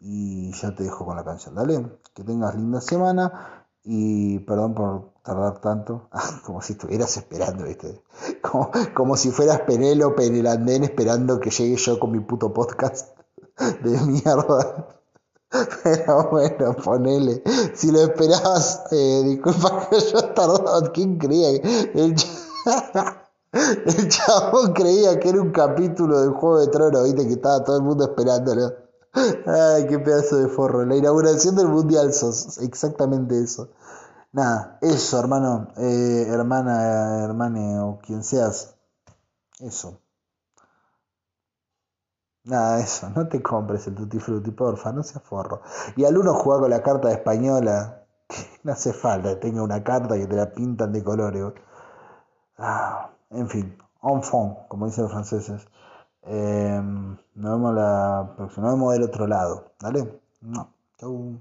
Speaker 1: Y ya te dejo con la canción. Dale, que tengas linda semana. Y perdón por tardar tanto, como si estuvieras esperando, ¿viste? Como, como si fueras Penélope en el andén esperando que llegue yo con mi puto podcast de mierda. Pero bueno, ponele. Si lo esperabas, eh, disculpa que yo tardado. ¿Quién creía? El, el chabón creía que era un capítulo del Juego de Tronos, viste, que estaba todo el mundo esperándolo. Ay, qué pedazo de forro. La inauguración del Mundial sos. Exactamente eso. Nada, eso, hermano, eh, hermana, hermane o quien seas. Eso. Nada, eso, no te compres el Tutti Frutti, porfa, no seas forro. Y al uno juega con la carta de española, no hace falta que tenga una carta que te la pintan de colores. Ah, en fin, en fond, como dicen los franceses. Eh, nos vemos la nos vemos del otro lado. ¿Dale? No. Chau.